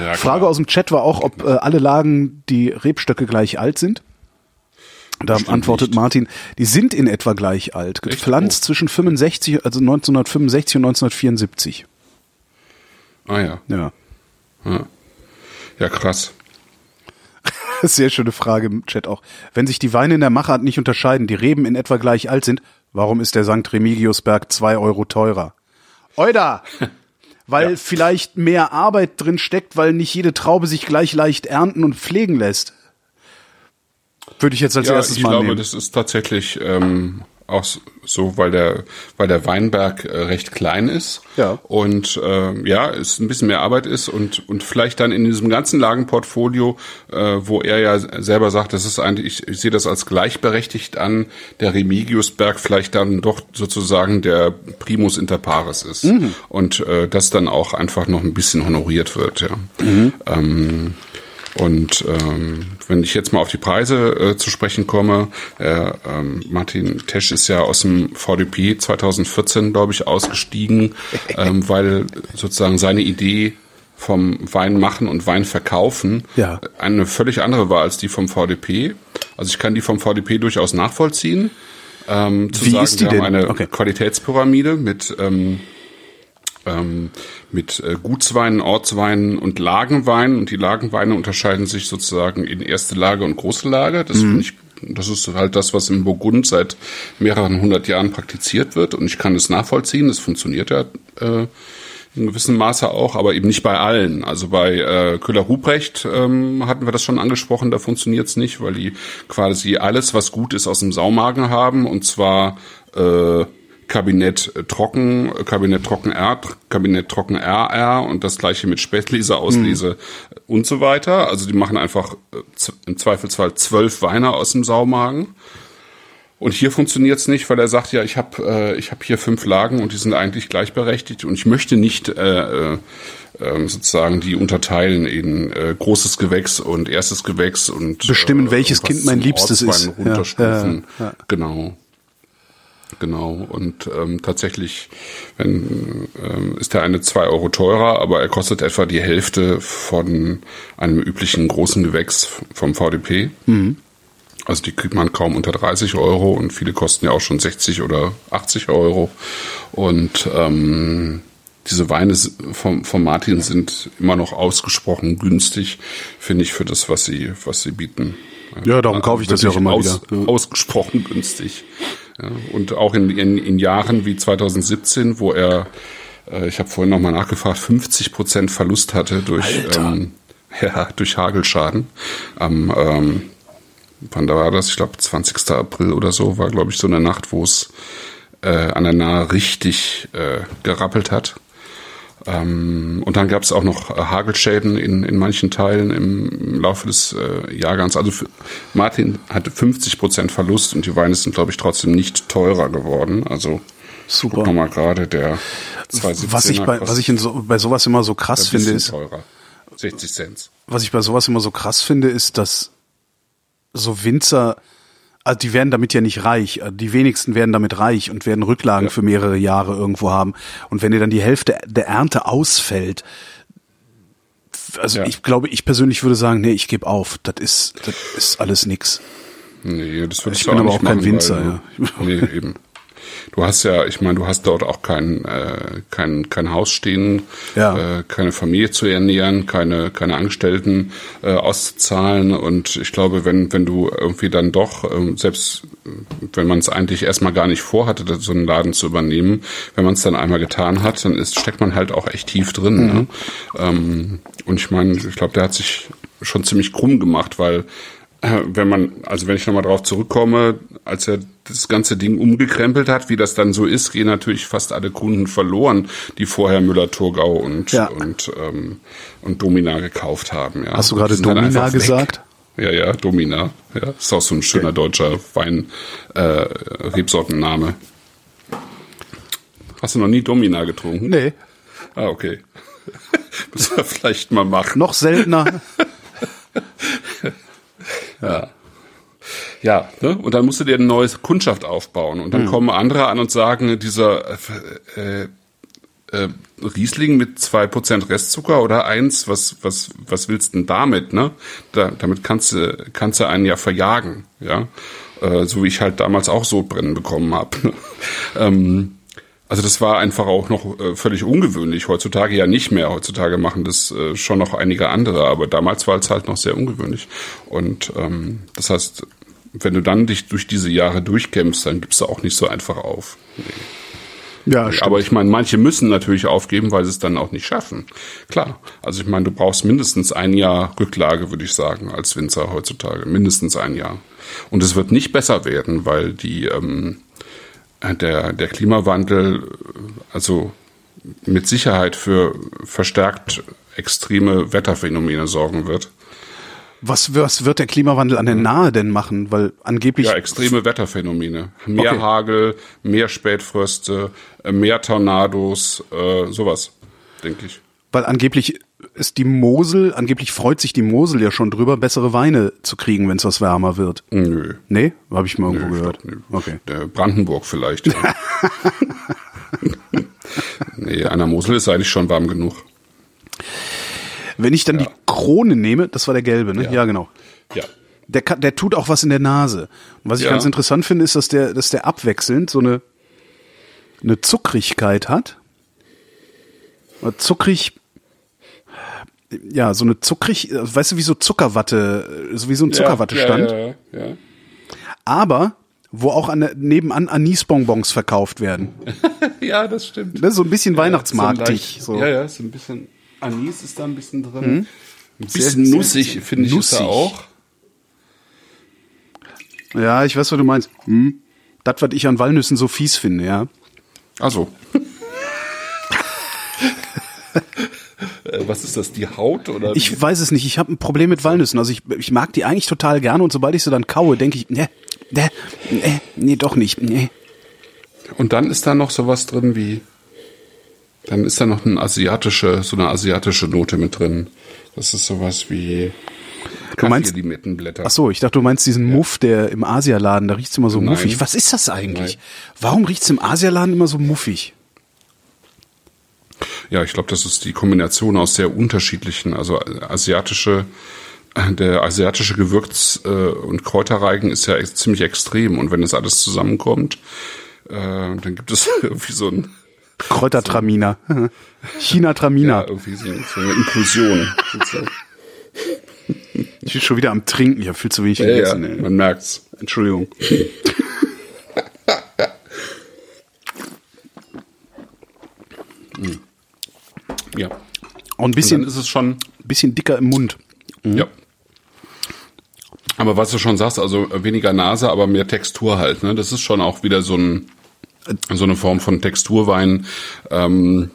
ja, Frage aus dem Chat war auch, ob äh, alle Lagen die Rebstöcke gleich alt sind. Da Stimmt antwortet nicht. Martin, die sind in etwa gleich alt, gepflanzt oh. zwischen 65, also 1965 und 1974. Ah ja. Ja. Ja, ja krass. Sehr schöne Frage im Chat auch. Wenn sich die Weine in der Machart nicht unterscheiden, die Reben in etwa gleich alt sind, warum ist der St. Remigiusberg zwei Euro teurer? Oida! Weil ja. vielleicht mehr Arbeit drin steckt, weil nicht jede Traube sich gleich leicht ernten und pflegen lässt. Würde ich jetzt als ja, erstes mal nehmen. Ich glaube, das ist tatsächlich ähm, auch so, weil der, weil der Weinberg äh, recht klein ist. Ja. Und äh, ja, es ein bisschen mehr Arbeit ist und, und vielleicht dann in diesem ganzen Lagenportfolio, äh, wo er ja selber sagt, das ist eigentlich, ich, ich sehe das als gleichberechtigt an, der Remigiusberg vielleicht dann doch sozusagen der Primus inter pares ist. Mhm. Und äh, das dann auch einfach noch ein bisschen honoriert wird, ja. Mhm. Ähm, und ähm, wenn ich jetzt mal auf die Preise äh, zu sprechen komme, äh, ähm, Martin Tesch ist ja aus dem VDP 2014, glaube ich, ausgestiegen, ähm, weil sozusagen seine Idee vom Wein machen und Wein verkaufen Ja. eine völlig andere war als die vom VDP. Also ich kann die vom VDP durchaus nachvollziehen. Ähm, zu Wie sagen, ist die wir denn? haben eine Okay. Qualitätspyramide mit ähm, ähm, mit äh, Gutsweinen, Ortsweinen und Lagenweinen. Und die Lagenweine unterscheiden sich sozusagen in erste Lage und große Lage. Das, finde ich, das ist halt das, was im Burgund seit mehreren hundert Jahren praktiziert wird. Und ich kann es nachvollziehen. Das funktioniert ja äh, in gewissem Maße auch, aber eben nicht bei allen. Also bei äh, Köhler-Ruprecht ähm, hatten wir das schon angesprochen, da funktioniert's nicht, weil die quasi alles, was gut ist, aus dem Saumagen haben. Und zwar äh, Kabinett äh, Trocken, äh, Kabinett Trocken R, Kabinett Trocken RR und das gleiche mit Spätlese, Auslese und so weiter. Also die machen einfach äh, im Zweifelsfall zwölf Weine aus dem Saumagen. Und hier funktioniert's nicht, weil er sagt, ja, ich habe äh, ich hab hier fünf Lagen und die sind eigentlich gleichberechtigt und ich möchte nicht äh, äh, ähm, sozusagen die unterteilen in äh, großes Gewächs und erstes Gewächs und Bestimmen, welches was Kind mein Liebstes ist. Runterstufen. Ja, ja, ja. Genau. Genau. Und ähm, tatsächlich wenn, ähm, ist der eine zwei Euro teurer, aber er kostet etwa die Hälfte von einem üblichen großen Gewächs vom VDP. Also die kriegt man kaum unter 30 Euro und viele kosten ja auch schon 60 oder 80 Euro. Und ähm, diese Weine vom, vom Martin sind immer noch ausgesprochen günstig, finde ich, für das, was sie, was sie bieten. Ja, darum kaufe ich das ja auch immer aus, wieder. Ausgesprochen günstig. Ja, und auch in, in, in Jahren wie 2017, wo er, äh, ich habe vorhin nochmal nachgefragt, 50 Prozent Verlust hatte durch, ähm, ja, durch Hagelschaden. Am, ähm, wann war das? Ich glaube, 20. April oder so war, glaube ich, so eine Nacht, wo es äh, an der Nahe richtig äh, gerappelt hat. Ähm, und dann gab es auch noch äh, Hagelschäden in, in manchen Teilen im, Laufe des äh, Jahrgangs. Also Martin hatte 50 Prozent Verlust und die Weine sind, glaube ich, trotzdem nicht teurer geworden. Also Super. guck noch mal gerade der 217er Was ich bei, was ich in so, bei sowas immer so krass finde, ist, teurer. 60 Cent. was ich bei sowas immer so krass finde, ist, dass so Winzer, also die werden damit ja nicht reich. Also Die wenigsten werden damit reich und werden Rücklagen Ja. für mehrere Jahre irgendwo haben. Und wenn dir dann die Hälfte der Ernte ausfällt, also Ja. ich glaube, ich persönlich würde sagen, nee, ich gebe auf. Das ist, das ist alles nix. Nee, das würde Ich ich, bin auch aber auch kein machen, Winzer, weil, Nee, eben. Du hast ja, ich meine, du hast dort auch kein, äh, kein, kein Haus stehen, Ja. äh, keine Familie zu ernähren, keine, keine Angestellten äh, auszuzahlen. Und ich glaube, wenn, wenn du irgendwie dann doch, ähm, selbst äh, wenn man es eigentlich erstmal gar nicht vorhatte, so einen Laden zu übernehmen, wenn man es dann einmal getan hat, dann ist, steckt man halt auch echt tief drin. Ne? Ähm, und ich meine, ich glaube, der hat sich schon ziemlich krumm gemacht, weil äh, wenn man, also wenn ich nochmal drauf zurückkomme, als er das ganze Ding umgekrempelt hat, wie das dann so ist, gehen natürlich fast alle Kunden verloren, die vorher Müller-Thurgau und, Ja. und, ähm, und Domina gekauft haben. Ja. Hast du gerade Domina gesagt? Ja, ja, Domina. Ja, ist auch so ein schöner deutscher Wein, äh, Rebsortenname. Hast du noch nie Domina getrunken? Nee, Ah, okay. Müssen wir vielleicht mal machen. noch seltener. Ja, ne? und dann musst du dir eine neue Kundschaft aufbauen. Und dann Hm. kommen andere an und sagen, dieser äh, äh, äh, Riesling mit zwei Prozent Restzucker oder eins, was, was, was willst denn damit, ne? Da, damit kannst du, kannst du einen ja verjagen, ja. Äh, so wie ich halt damals auch Sodbrennen bekommen habe. ähm, also das war einfach auch noch äh, völlig ungewöhnlich. Heutzutage ja nicht mehr. Heutzutage machen das äh, schon noch einige andere, aber damals war es halt noch sehr ungewöhnlich. Und ähm, das heißt, wenn du dann dich durch diese Jahre durchkämpfst, dann gibst du auch nicht so einfach auf. Ja, stimmt. Aber ich meine, manche müssen natürlich aufgeben, weil sie es dann auch nicht schaffen. Klar. Also ich meine, du brauchst mindestens ein Jahr Rücklage, würde ich sagen, als Winzer heutzutage. Mindestens ein Jahr. Und es wird nicht besser werden, weil die ähm, der, der Klimawandel äh, also mit Sicherheit für verstärkt extreme Wetterphänomene sorgen wird. Was, was wird der Klimawandel an der Nahe denn machen? Weil angeblich Ja, extreme Wetterphänomene. Mehr Okay. Hagel, mehr Spätfröste, äh, mehr Tornados, äh, sowas, denke ich. Weil angeblich ist die Mosel, angeblich freut sich die Mosel ja schon drüber, bessere Weine zu kriegen, wenn es was wärmer wird. Nö. Nee? Habe ich mal irgendwo Nö, gehört. glaub. Okay. Der Brandenburg vielleicht. Ja. nee, an der Mosel ist eigentlich schon warm genug. Wenn ich dann Ja. die Krone nehme, das war der gelbe, ne? Ja, Ja. genau. Ja. Der, kann, der tut auch was in der Nase. Und was ich Ja. ganz interessant finde, ist, dass der, dass der abwechselnd so eine, eine Zuckrigkeit hat. Oder Zuckrig, ja, so eine zuckrig, weißt du, wie so Zuckerwatte, so wie so ein Zuckerwattestand. Ja, ja, ja, ja. Aber, wo auch an nebenan Anisbonbons verkauft werden. ja, das stimmt. Ne? So ein bisschen weihnachtsmarktig. leicht- So. Ja, ja, ist ein bisschen Anis ist da ein bisschen drin. Ein Sehr- bisschen sehr- nussig, finde ich, ist nussig. er auch. Ja, ich weiß, was du meinst. Hm. Das, was ich an Walnüssen so fies finde, ja. Also. Äh, Was ist das, die Haut oder? Ich weiß es nicht. Ich habe ein Problem mit Walnüssen. Also ich, ich mag die eigentlich total gerne und sobald ich sie dann kaue, denke ich, ne, ne, ne, nee, doch nicht. Nee. Und dann ist da noch sowas drin wie, dann ist da noch eine asiatische, so eine asiatische Note mit drin. Das ist sowas wie Du meinst- Kaffeelimettenblätter. Ach so, ich dachte, du meinst diesen Muff, der im Asialaden, da riecht's immer so Nein. muffig. Was ist das eigentlich? Nein. Warum riecht's im Asialaden immer so muffig? Ja, ich glaube, das ist die Kombination aus sehr unterschiedlichen, also äh, asiatische, äh, der asiatische Gewürz- äh, und Kräuterreigen ist ja ziemlich extrem und wenn das alles zusammenkommt, dann gibt es irgendwie so ein Kräutertraminer. China-Traminer. ja, irgendwie so, so eine Inklusion. Ich bin schon wieder am Trinken. Ich habe viel zu wenig ja, ja, gegessen. ey. man merkt's. Entschuldigung. Ja. Ein Und dann bisschen, ist es schon bisschen dicker im Mund. Ja. Aber was du schon sagst, also weniger Nase, aber mehr Textur halt. Ne? Das ist schon auch wieder so ein so eine Form von Texturwein. Ähm,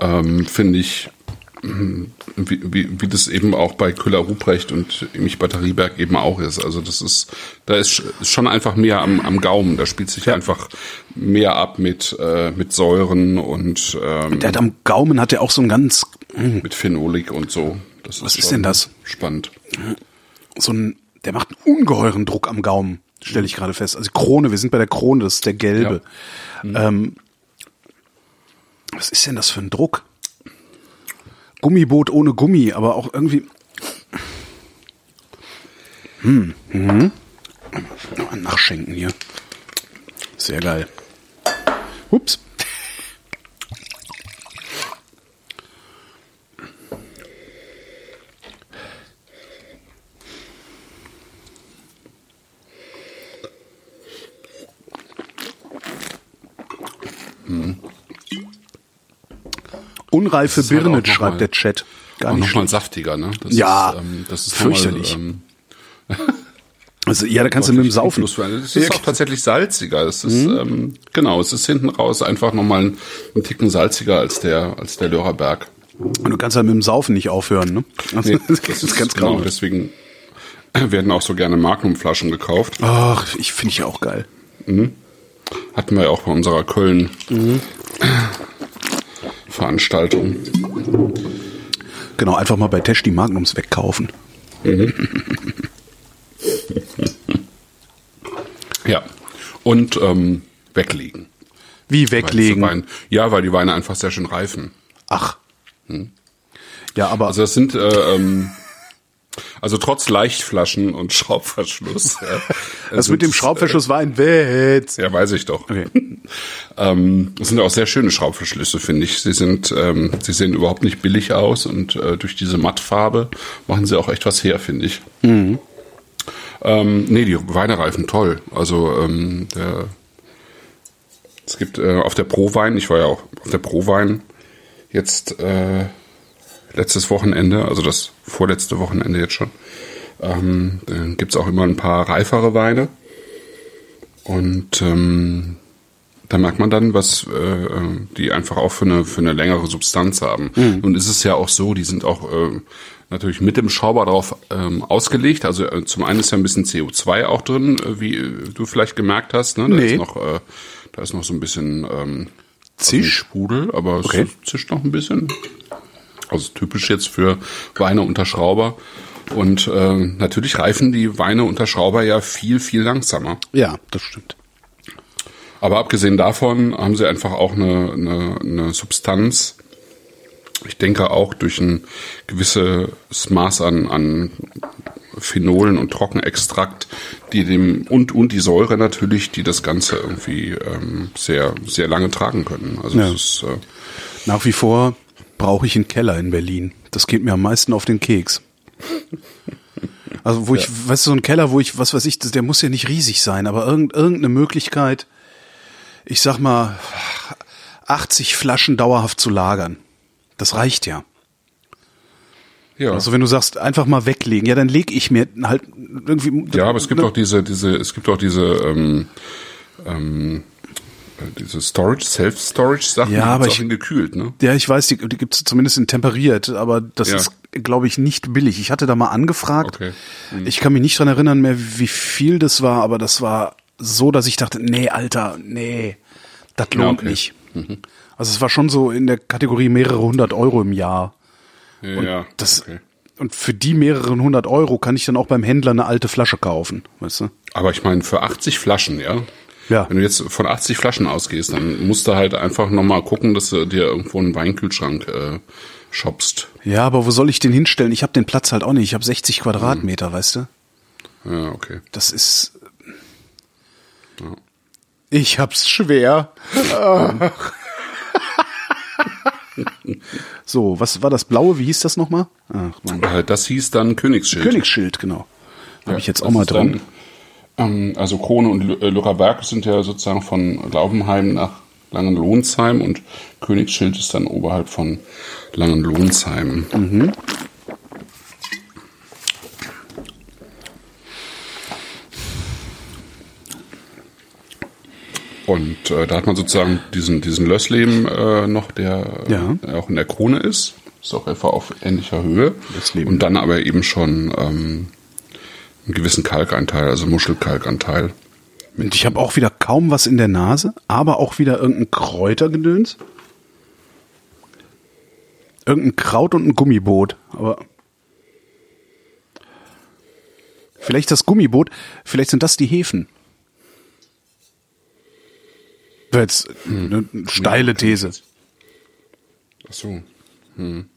ähm, Finde ich, mm, wie, wie, wie das eben auch bei Köller Ruprecht und mich Batterieberg eben auch ist. Also das ist, da ist sch- ist schon einfach mehr am, am Gaumen. Da spielt sich einfach mehr ab mit äh, mit Säuren und ähm, Der hat am Gaumen hat er auch so ein ganz, mit Phenolik und so. Das Was ist schon denn das? Spannend. so ein, der macht einen ungeheuren Druck am Gaumen, stelle ich gerade fest. Also Krone, wir sind bei der Krone, das ist der gelbe. Ähm, was ist denn das für ein Druck? Gummiboot ohne Gummi, aber auch irgendwie. Hm. Mhm. Nachschenken hier. Sehr geil. Ups. Unreife ist halt Birne, noch schreibt mal- der Chat. Gar Auch nicht nochmal saftiger, ne? Das Ja, ist, ähm, das ist fürchterlich. Nochmal, ähm, Also, ja, da kannst du mit dem Saufen. Es ist auch tatsächlich salziger. Es ist, ähm, genau, es ist hinten raus einfach nochmal ein, ein Ticken salziger als der, als der Lörerberg. Und du kannst halt mit dem Saufen nicht aufhören, ne? Also, Nee, das ist ganz genau, deswegen werden auch so gerne Magnumflaschen gekauft. Ach, ich finde ich auch geil. Hatten wir ja auch bei unserer Köln Veranstaltung. Genau, einfach mal bei Tesch die Magnums wegkaufen. Ja. Und ähm, weglegen. Wie Weil weglegen? Wein, ja, weil die Weine einfach sehr schön reifen. Ach. Ja, aber Also das sind äh, ähm, also trotz Leichtflaschen und Schraubverschluss. Ja, das sind mit dem es, Schraubverschluss war ein Witz. Äh, ja, weiß ich doch. Okay. Ähm, das sind auch sehr schöne Schraubverschlüsse, finde ich. Sie sind, ähm, sie sehen überhaupt nicht billig aus und äh, durch diese Mattfarbe machen sie auch echt was her, finde ich. Mhm. Ähm, nee, die Weine reifen toll. Also ähm, der, es gibt äh, auf der Prowein, ich war ja auch auf der Prowein jetzt äh, letztes Wochenende, also das vorletzte Wochenende jetzt schon, ähm, dann gibt's auch immer ein paar reifere Weine. Und ähm, da merkt man dann, was äh, die einfach auch für eine, für eine längere Substanz haben. Und es ist ja auch so, die sind auch äh, natürlich mit dem Schrauber drauf ähm, ausgelegt. Also äh, zum einen ist ja ein bisschen CO2 auch drin, äh, wie äh, du vielleicht gemerkt hast. Ne? Da Nee. ist noch, äh, da ist noch so ein bisschen ähm, Zisch? Sprudel, aber es Okay. zischt noch ein bisschen. Also typisch jetzt für Weine unter Schrauber. Und äh, natürlich reifen die Weine unter Schrauber ja viel, viel langsamer. Ja, das stimmt. Aber abgesehen davon haben sie einfach auch eine, eine, eine Substanz, Ich denke auch durch ein gewisses Maß an, an Phenolen und Trockenextrakt, die dem und und die Säure natürlich, die das Ganze irgendwie ähm, sehr sehr lange tragen können. Also Ja. es ist äh, Nach wie vor brauche ich einen Keller in Berlin. Das geht mir am meisten auf den Keks. Also wo ich, weißt du, so ein Keller, wo ich, was weiß ich, der muss ja nicht riesig sein, aber irgend, irgendeine Möglichkeit, ich sag mal, 80 Flaschen dauerhaft zu lagern. Das reicht ja. ja. Also wenn du sagst, einfach mal weglegen, ja, dann leg ich mir halt irgendwie. Ja, aber es gibt ne? auch diese, diese, es gibt auch diese, ähm, ähm, äh, diese Storage, Self-Storage-Sachen, Ja, aber gibt's ich- gekühlt, ne? Ja, ich weiß, die, die gibt es zumindest in temperiert, aber das Ja. ist, glaube ich, nicht billig. Ich hatte da mal angefragt. Okay. Ich kann mich nicht dran erinnern mehr, wie viel das war, aber das war so, dass ich dachte, nee, Alter, nee, das Ja, lohnt okay. nicht. Also es war schon so in der Kategorie mehrere hundert Euro im Jahr. Ja, ja, Das, okay. Und für die mehreren hundert Euro kann ich dann auch beim Händler eine alte Flasche kaufen, weißt du? Aber ich meine, für 80 Flaschen, ja? Ja. Wenn du jetzt von 80 Flaschen ausgehst, dann musst du halt einfach nochmal gucken, dass du dir irgendwo einen Weinkühlschrank äh, shoppst. Ja, aber wo soll ich den hinstellen? Ich habe den Platz halt auch nicht. Ich habe 60 Quadratmeter, weißt du? Ja, okay. Das ist. Ich hab's schwer. so, was war das blaue? Wie hieß das nochmal? Ach, Mann. Äh, Das hieß dann Königsschild. Königsschild, genau. Habe Ja, ich jetzt auch mal dran. Ähm, also Krone und äh, Lürerberg sind ja sozusagen von Glaubenheim nach Langenlohnsheim und Königsschild ist dann oberhalb von Langenlohnsheim. Mhm. Und äh, da hat man sozusagen diesen, diesen Lössleben äh, noch, der, Ja. der auch in der Krone ist. Ist auch etwa auf ähnlicher Höhe. Lössleben. Und dann aber eben schon ähm, einen gewissen Kalkanteil, also Muschelkalkanteil. Ich habe auch wieder kaum was in der Nase, aber auch wieder irgendein Kräutergedöns. Irgendein Kraut und ein Gummiboot. Aber vielleicht das Gummiboot, vielleicht sind das die Hefen. Wäre jetzt eine steile These. Ach so. Hm.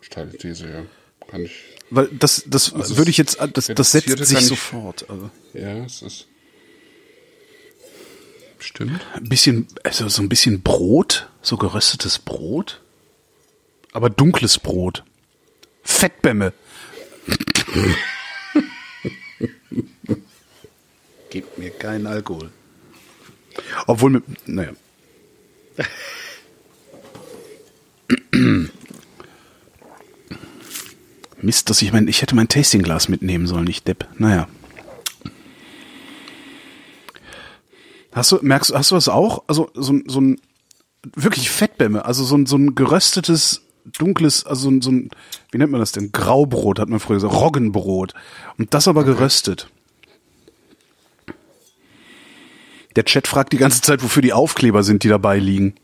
Steile These, ja. Kann ich. Weil das, das Also würde ich jetzt, das, das setzt sich ich- sofort. Also Ja, es ist. Stimmt. ein bisschen, also so ein bisschen Brot, so geröstetes Brot, aber dunkles Brot. Fettbämme. Gebt mir keinen Alkohol. Obwohl mit, naja. Mist, dass ich mein, ich hätte mein Tastingglas mitnehmen sollen, nicht Depp. Naja. Hast du, merkst, hast du das auch? Also so, ein- so ein wirklich Fettbämme, also so ein, so ein geröstetes, dunkles, also so ein, so ein, wie nennt man das denn? Graubrot hat man früher gesagt, Roggenbrot. Und das aber geröstet. Der Chat fragt die ganze Zeit, wofür die Aufkleber sind, die dabei liegen.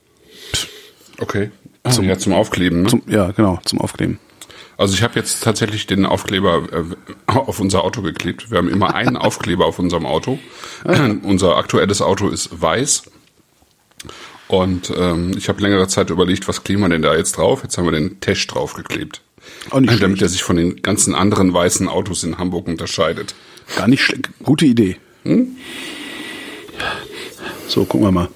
Okay. Zum, ja, zum Aufkleben, ne? Zum, ja, genau, zum Aufkleben. Also ich habe jetzt tatsächlich den Aufkleber äh, auf unser Auto geklebt. Wir haben immer einen Aufkleber auf unserem Auto. Unser aktuelles Auto ist weiß. Und ähm, ich habe längere Zeit überlegt, was kleben wir denn da jetzt drauf? Jetzt haben wir den Tesch draufgeklebt. Auch nicht Damit schlecht. er sich von den ganzen anderen weißen Autos in Hamburg unterscheidet. Gar nicht schlecht. Gute Idee. So, gucken wir mal.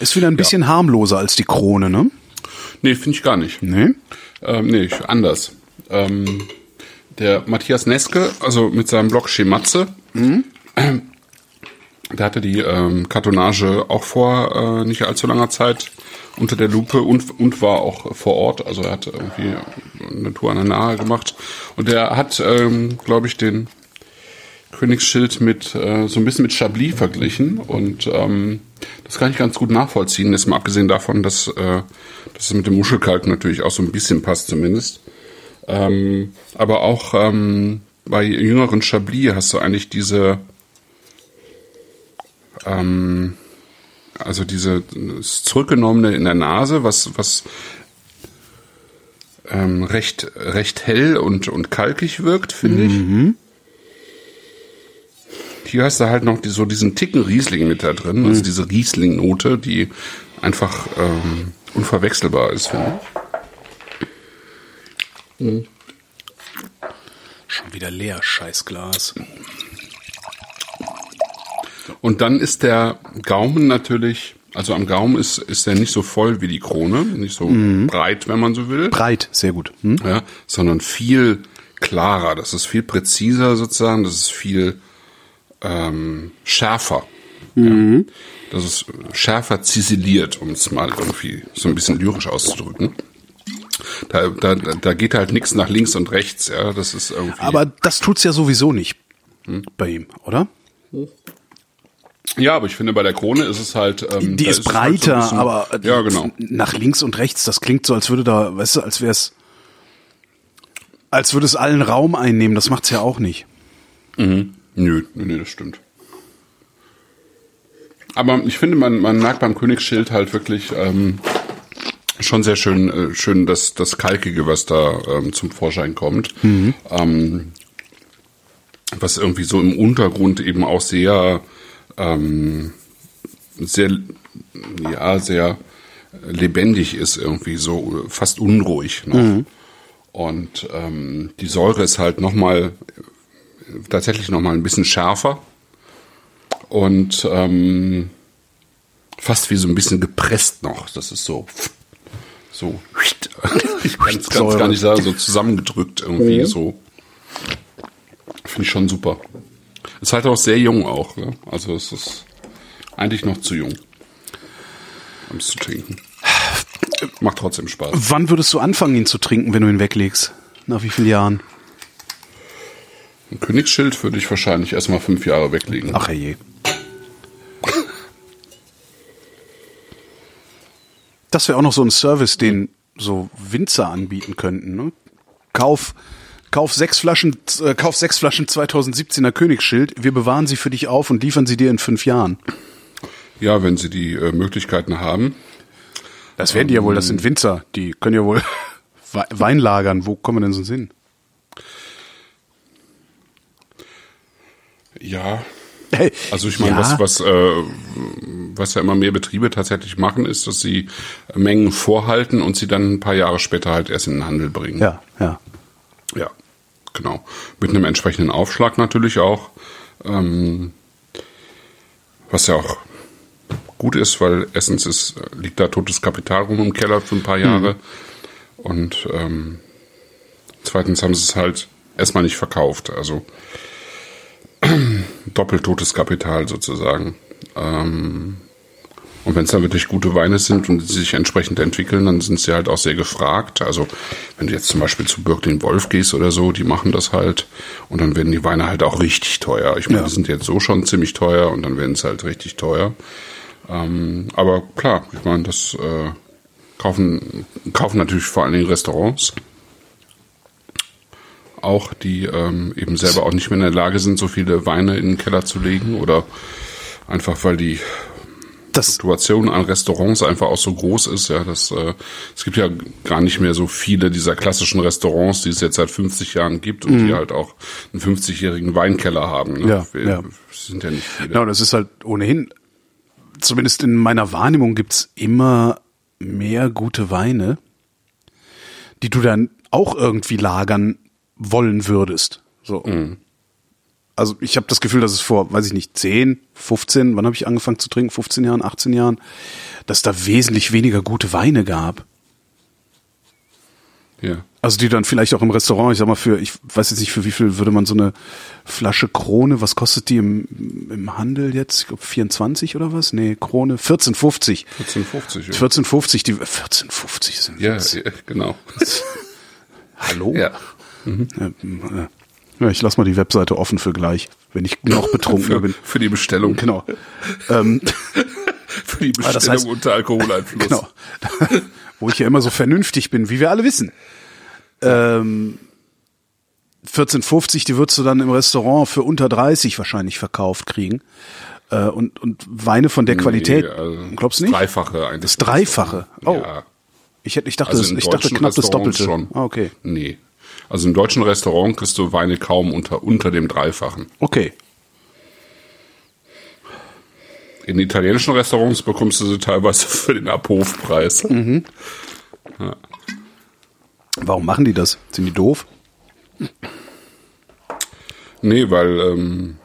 Ist wieder ein bisschen harmloser als die Krone, ne? Nee, finde ich gar nicht. Nee? Ähm, nee, anders. Ähm, der Matthias Neske, also mit seinem Blog Schematze, der hatte die ähm, Kartonage auch vor äh, nicht allzu langer Zeit unter der Lupe und, und war auch vor Ort. Also er hat irgendwie eine Tour an der Nahe gemacht. Und der hat, ähm, glaube ich, den Königsschild mit äh, so ein bisschen mit Chablis verglichen und ähm, das kann ich ganz gut nachvollziehen. Jetzt mal abgesehen davon, dass, äh, dass es mit dem Muschelkalk natürlich auch so ein bisschen passt zumindest. Ähm, aber auch ähm, bei jüngeren Chablis hast du eigentlich diese ähm, also diese zurückgenommene in der Nase, was was ähm, recht, recht hell und, und kalkig wirkt, finde ich. Hier hast du halt noch die, so diesen Ticken Riesling mit da drin, also diese Riesling-Note, die einfach ähm, unverwechselbar ist, finde ich. Schon wieder leer, Scheißglas. Und dann ist der Gaumen natürlich, also am Gaumen ist, ist der nicht so voll wie die Krone, nicht so breit, wenn man so will. Breit, sehr gut. Hm? ja, sondern viel klarer. Das ist viel präziser sozusagen. Das ist viel ähm, schärfer. Ja. Das ist schärfer ziseliert, um es mal irgendwie so ein bisschen lyrisch auszudrücken. Da, da, da geht halt nichts nach links und rechts. Ja, das ist irgendwie. Aber das tut's ja sowieso nicht bei ihm, oder? ja, aber ich finde bei der Krone ist es halt. Ähm, Die da ist es halt so breiter, bisschen- aber äh, ja, genau. nach links und rechts, das klingt so, als würde da, weißt du, als wär's, als würde es allen Raum einnehmen. Das macht's ja auch nicht. Nö, nö, nö, das stimmt. Aber ich finde, man, man merkt beim Königsschild halt wirklich ähm, schon sehr schön, äh, schön das, das Kalkige, was da ähm, zum Vorschein kommt. Ähm, was irgendwie so im Untergrund eben auch sehr, ähm, sehr, ja, sehr lebendig ist, irgendwie so fast unruhig noch. Und ähm, die Säure ist halt nochmal tatsächlich noch mal ein bisschen schärfer und ähm, fast wie so ein bisschen gepresst noch. Das ist so so ich kann es gar nicht sagen, so zusammengedrückt irgendwie so. Finde ich schon super. Ist halt auch sehr jung auch. Ne? Also es ist eigentlich noch zu jung, um es zu trinken. Macht trotzdem Spaß. Wann würdest du anfangen, ihn zu trinken, wenn du ihn weglegst? Nach wie vielen Jahren? Ein Königsschild würde ich wahrscheinlich erstmal fünf Jahre weglegen. Ach je. Das wäre auch noch so ein Service, den so Winzer anbieten könnten. Ne? Kauf, kauf sechs Flaschen, äh, kauf sechs Flaschen 2017er Königsschild. Wir bewahren sie für dich auf und liefern sie dir in fünf Jahren. Ja, wenn sie die äh, Möglichkeiten haben. Das werden die ja wohl. Das sind Winzer. Die können ja wohl We- Wein lagern. Wo kommen wir denn sonst hin? Ja, Also ich meine, ja, was, was, äh, was ja immer mehr Betriebe tatsächlich machen, ist, dass sie Mengen vorhalten und sie dann ein paar Jahre später halt erst in den Handel bringen. Ja, ja. Ja, genau. Mit einem entsprechenden Aufschlag natürlich auch. Ähm, was ja auch gut ist, weil erstens ist, liegt da totes Kapital rum im Keller für ein paar Jahre. Und ähm, zweitens haben sie es halt erstmal nicht verkauft. Also doppelt totes Kapital sozusagen. Ähm, und wenn es dann wirklich gute Weine sind und sie sich entsprechend entwickeln, dann sind sie halt auch sehr gefragt. Also wenn du jetzt zum Beispiel zu Birklin Wolf gehst oder so, die machen das halt und dann werden die Weine halt auch richtig teuer. Ich meine, Ja. die sind jetzt so schon ziemlich teuer und dann werden es halt richtig teuer. Ähm, aber klar, ich meine, das äh, kaufen, kaufen natürlich vor allen Dingen Restaurants auch, die ähm, eben selber auch nicht mehr in der Lage sind, so viele Weine in den Keller zu legen oder einfach weil die Das, Situation an Restaurants einfach auch so groß ist, ja, dass äh, es gibt ja gar nicht mehr so viele dieser klassischen Restaurants, die es jetzt seit 50 Jahren gibt und die halt auch einen 50-jährigen Weinkeller haben. Ne? Mhm. Ja, Wir, ja. sind ja nicht viele. Genau, das ist halt ohnehin, zumindest in meiner Wahrnehmung gibt's immer mehr gute Weine, die du dann auch irgendwie lagern wollen würdest. So. Also ich habe das Gefühl, dass es vor, weiß ich nicht, 10, 15, wann habe ich angefangen zu trinken? 15 Jahren, 18 Jahren, dass da wesentlich weniger gute Weine gab. Ja. Also die dann vielleicht auch im Restaurant, ich sag mal für, ich weiß jetzt nicht, für wie viel würde man so eine Flasche Krone, was kostet die im, im Handel jetzt? Ich glaube 24 oder was? Nee, Krone 14,50. 1450. Ja, 14,50, die 14,50 sind ja, ja genau. Hallo? ja. Ja, äh, ja, ich lass mal die Webseite offen für gleich, wenn ich noch betrunkener Für, bin. für die Bestellung. Genau. Ähm, Für die Ah, das Bestellung heißt- unter Alkoholeinfluss. genau. Wo ich ja immer so vernünftig bin, wie wir alle wissen. Ähm, 14,50, die würdest du dann im Restaurant für unter 30 wahrscheinlich verkauft kriegen. Äh, und, und Weine von der Qualität, Nee, also glaubst du das nicht? Dreifache eigentlich. Das Dreifache. Oh. Ja. Ich, hätte, ich dachte, Also das, ich dachte knapp das Doppelte. schon. Ah, okay. Nee. Also im deutschen Restaurant kriegst du Weine kaum unter, unter dem Dreifachen. Okay. In italienischen Restaurants bekommst du sie teilweise für den Abhofpreis. Mhm. Warum machen die das? Sind die doof? Nee, weil ähm,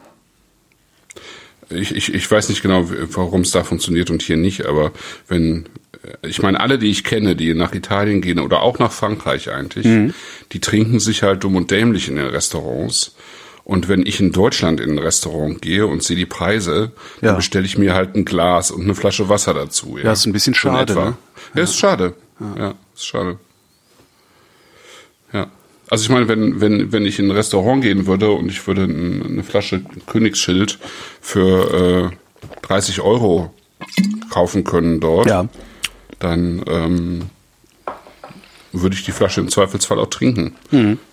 ich, ich, ich weiß nicht genau, warum es da funktioniert und hier nicht, aber wenn, ich meine, alle, die ich kenne, die nach Italien gehen oder auch nach Frankreich eigentlich, Mhm. die trinken sich halt dumm und dämlich in den Restaurants. Und wenn ich in Deutschland in ein Restaurant gehe und sehe die Preise, Ja. dann bestelle ich mir halt ein Glas und eine Flasche Wasser dazu. Ja, Ja, ist ein bisschen schade, ne? Ja, ist schade. Ja, ist schade. Ja. Also ich meine, wenn, wenn, wenn ich in ein Restaurant gehen würde und ich würde ein- eine Flasche Königsschild für äh, 30 Euro kaufen können dort, Ja. Dann ähm, würde ich die Flasche im Zweifelsfall auch trinken.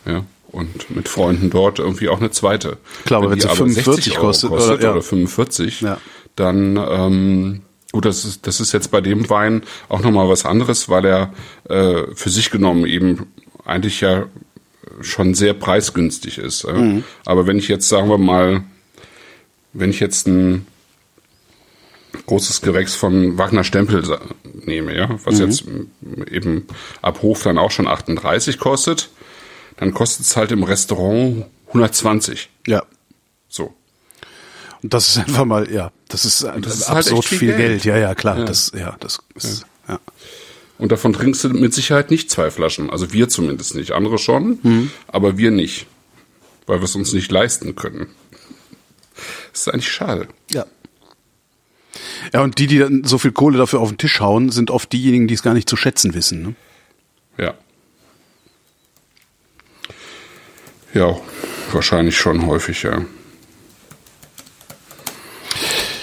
Ja. Und mit Freunden dort irgendwie auch eine zweite. Klar, aber wenn die sie 45 kostet, kostet oder- ja. oder 45, Ja. dann ähm, gut, das ist, das ist jetzt bei dem Wein auch nochmal was anderes, weil er äh, für sich genommen eben eigentlich ja schon sehr preisgünstig ist. Äh. Mhm. Aber wenn ich jetzt, sagen wir mal, wenn ich jetzt ein großes Gewächs von Wagner Stempel nehme, ja, was Mhm. jetzt eben ab Hof dann auch schon 38 kostet, dann kostet es halt im Restaurant 120. Ja. So. Und das ist einfach mal, ja, das ist, das ist halt absurd echt viel viel, Geld. Geld. Ja, ja, klar. Ja. Das, ja, das ist, ja. Und davon trinkst du mit Sicherheit nicht zwei Flaschen. Also wir zumindest nicht. Andere schon, Mhm. aber wir nicht. Weil wir es uns nicht leisten können. Das ist eigentlich schade. Ja. Ja, und die, die dann so viel Kohle dafür auf den Tisch hauen, sind oft diejenigen, die es gar nicht zu schätzen wissen. Ne? Ja. Ja, wahrscheinlich schon häufig, ja.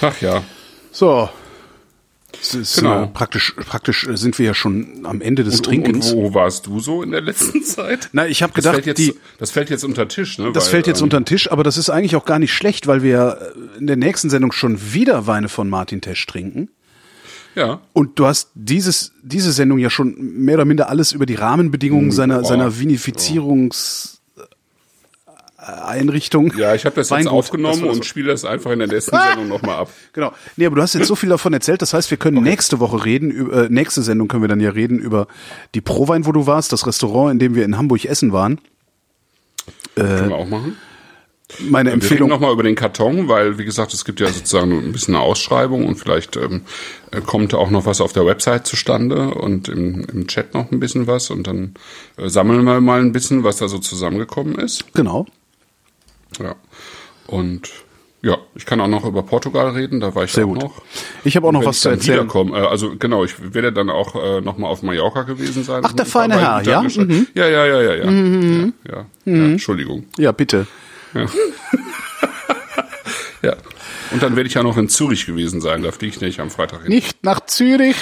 Ach ja. So. Es ist, Genau. äh, praktisch, praktisch äh, sind wir ja schon am Ende des Und, Trinkens. und wo warst du so in der letzten Zeit? Na, ich habe Das gedacht, fällt, jetzt, die, das fällt jetzt unter Tisch, ne? das Weil, fällt jetzt ähm, unter den Tisch, aber das ist eigentlich auch gar nicht schlecht, weil wir äh, in der nächsten Sendung schon wieder Weine von Martin Tesch trinken. Ja. Und du hast dieses, diese Sendung ja schon mehr oder minder alles über die Rahmenbedingungen seiner, oh, seiner Vinifizierungseinrichtung. Ja, ich habe das jetzt Weingut. aufgenommen Das so. und spiele das einfach in der nächsten Sendung nochmal ab. Genau. Nee, aber du hast jetzt so viel davon erzählt, das heißt, wir können nächste Woche reden, über, äh, nächste Sendung können wir dann ja reden über die Prowein, wo du warst, das Restaurant, in dem wir in Hamburg essen waren. Können wir auch machen. Meine Wir reden Empfehlung. nochmal über den Karton, weil, wie gesagt, es gibt ja sozusagen ein bisschen eine Ausschreibung und vielleicht ähm, äh, kommt auch noch was auf der Website zustande und im, im Chat noch ein bisschen was und dann äh, sammeln wir mal ein bisschen, was da so zusammengekommen ist. Genau. Ja. Und ja, ich kann auch noch über Portugal reden, da war ich Sehr auch gut. noch. Ich habe auch noch was zu erzählen. äh, also genau, ich werde dann auch äh, noch mal auf Mallorca gewesen sein. Ach, der feine Herr, ja? Mhm. Ja, ja, ja, ja, ja. ja, ja, ja. Entschuldigung. Ja, bitte. Ja. Und dann werde ich ja noch in Zürich gewesen sein, da fliege ich nicht am Freitag hin. Nicht nach Zürich.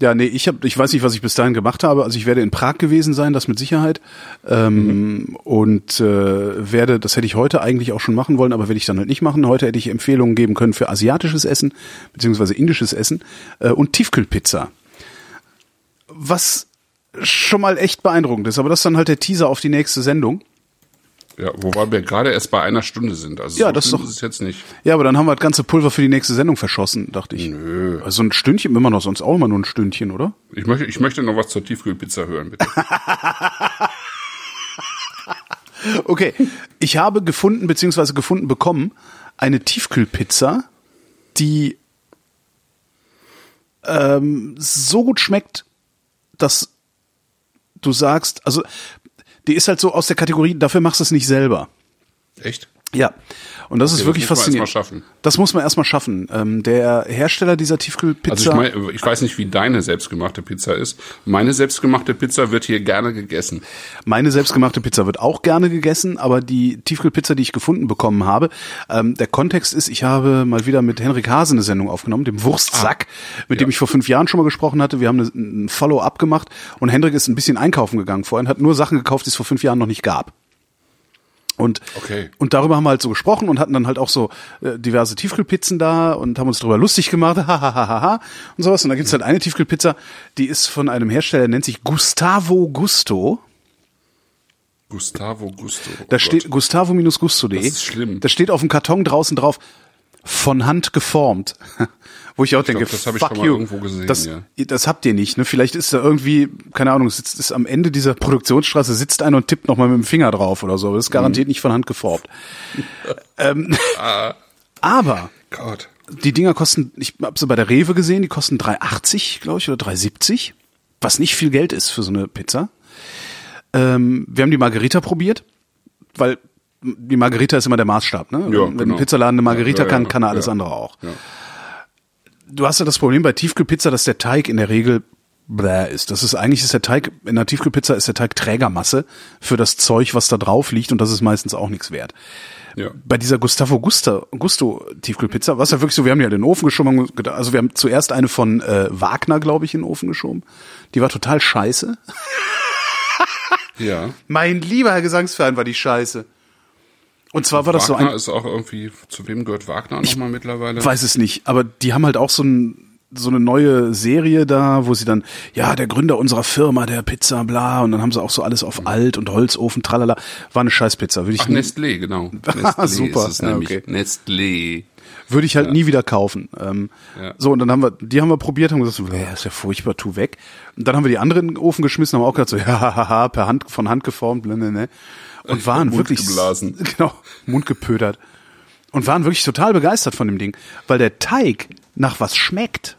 Ja, nee, ich hab, ich weiß nicht, was ich bis dahin gemacht habe. Also ich werde in Prag gewesen sein, das mit Sicherheit. Ähm, Und äh, werde, das hätte ich heute eigentlich auch schon machen wollen, aber werde ich dann halt nicht machen. Heute hätte ich Empfehlungen geben können für asiatisches Essen, beziehungsweise indisches Essen äh, und Tiefkühlpizza. Was schon mal echt beeindruckend ist, aber das ist dann halt der Teaser auf die nächste Sendung. Ja, wobei wir gerade erst bei einer Stunde sind. Also Ja, so das ist doch- ist es jetzt nicht. Ja, aber dann haben wir das ganze Pulver für die nächste Sendung verschossen, dachte ich. Nö. Also ein Stündchen, immer noch sonst auch immer nur ein Stündchen, oder? Ich möchte, ich möchte noch was zur Tiefkühlpizza hören, bitte. Okay, ich habe gefunden beziehungsweise gefunden bekommen eine Tiefkühlpizza, die ähm, so gut schmeckt, dass du sagst, also die ist halt so aus der Kategorie, dafür machst du es nicht selber. Echt? Ja, und das ist das wirklich muss man faszinierend. erst mal schaffen. Das muss man erstmal schaffen. Ähm, der Hersteller dieser Tiefkühlpizza. Also ich meine, ich weiß nicht, wie deine selbstgemachte Pizza ist. Meine selbstgemachte Pizza wird hier gerne gegessen. Meine selbstgemachte Pizza wird auch gerne gegessen, aber die Tiefkühlpizza, die ich gefunden bekommen habe, ähm, der Kontext ist, ich habe mal wieder mit Henrik Hase eine Sendung aufgenommen, dem Wurstsack, mit dem ich vor fünf Jahren schon mal gesprochen hatte. Wir haben eine- ein Follow-up gemacht und Henrik ist ein bisschen einkaufen gegangen vorhin, hat nur Sachen gekauft, die es vor fünf Jahren noch nicht gab. Und, Okay. und darüber haben wir halt so gesprochen und hatten dann halt auch so äh, diverse Tiefkühlpizzen da und haben uns darüber lustig gemacht, hahaha und sowas. Und da gibt's halt eine Tiefkühlpizza, die ist von einem Hersteller, der nennt sich Gustavo Gusto. Gustavo Gusto. Oh Da Gott. steht Gustavo-Gusto.de. Das ist schlimm. Da steht auf dem Karton draußen drauf, von Hand geformt. Wo ich auch denke, das hab ich fuck schon mal you. irgendwo gesehen, das, ja. das habt ihr nicht. Ne? Vielleicht ist da irgendwie, keine Ahnung, sitzt ist am Ende dieser Produktionsstraße, sitzt einer und tippt nochmal mit dem Finger drauf oder so. Das ist garantiert Mhm. nicht von Hand geformt. ähm, Ah. aber Gott. die Dinger kosten, ich habe sie bei der Rewe gesehen, die kosten 3,80, glaube ich, oder 3,70. Was nicht viel Geld ist für so eine Pizza. Ähm, wir haben die Margarita probiert, weil die Margarita ist immer der Maßstab. Ne? Ja, Wenn genau. ein Pizzaladen eine Margarita Ja, ja, kann, kann er alles andere auch. Ja. Du hast ja das Problem bei Tiefkühlpizza, dass der Teig in der Regel bläh ist. Das ist eigentlich ist der Teig in der Tiefkühlpizza ist der Teig Trägermasse für das Zeug, was da drauf liegt und das ist meistens auch nichts wert. Ja. Bei dieser Gustavo Gusto, Gusto Tiefkühlpizza war es ja wirklich so, wir haben die halt in den Ofen geschoben, also wir haben zuerst eine von äh, Wagner, glaube ich, in den Ofen geschoben. Die war total scheiße. Ja. Mein lieber Herr Gesangsverein war die scheiße. Und zwar war das so Wagner ein, ist auch irgendwie, zu wem gehört Wagner nochmal mittlerweile? weiß es nicht, aber die haben halt auch so ein so eine neue Serie da, wo sie dann, ja, der Gründer unserer Firma, der Pizza, bla, und dann haben sie auch so alles auf alt und Holzofen, tralala. War eine Scheißpizza, würde ich, Ach, Nestlé, genau. Nestlé Super, ist es ja, nämlich. okay. Nestlé. würde ich halt nie wieder kaufen. Ähm, Ja. So, und dann haben wir, die haben wir probiert, haben gesagt, äh, ist ja furchtbar, tu weg. Und dann haben wir die anderen in den Ofen geschmissen, haben auch gesagt, so, ja, haha, per Hand, von Hand geformt, ne, ne, ne. Und waren Mund wirklich, geblasen. genau, Mund gepödert. Und waren wirklich total begeistert von dem Ding, weil der Teig nach was schmeckt.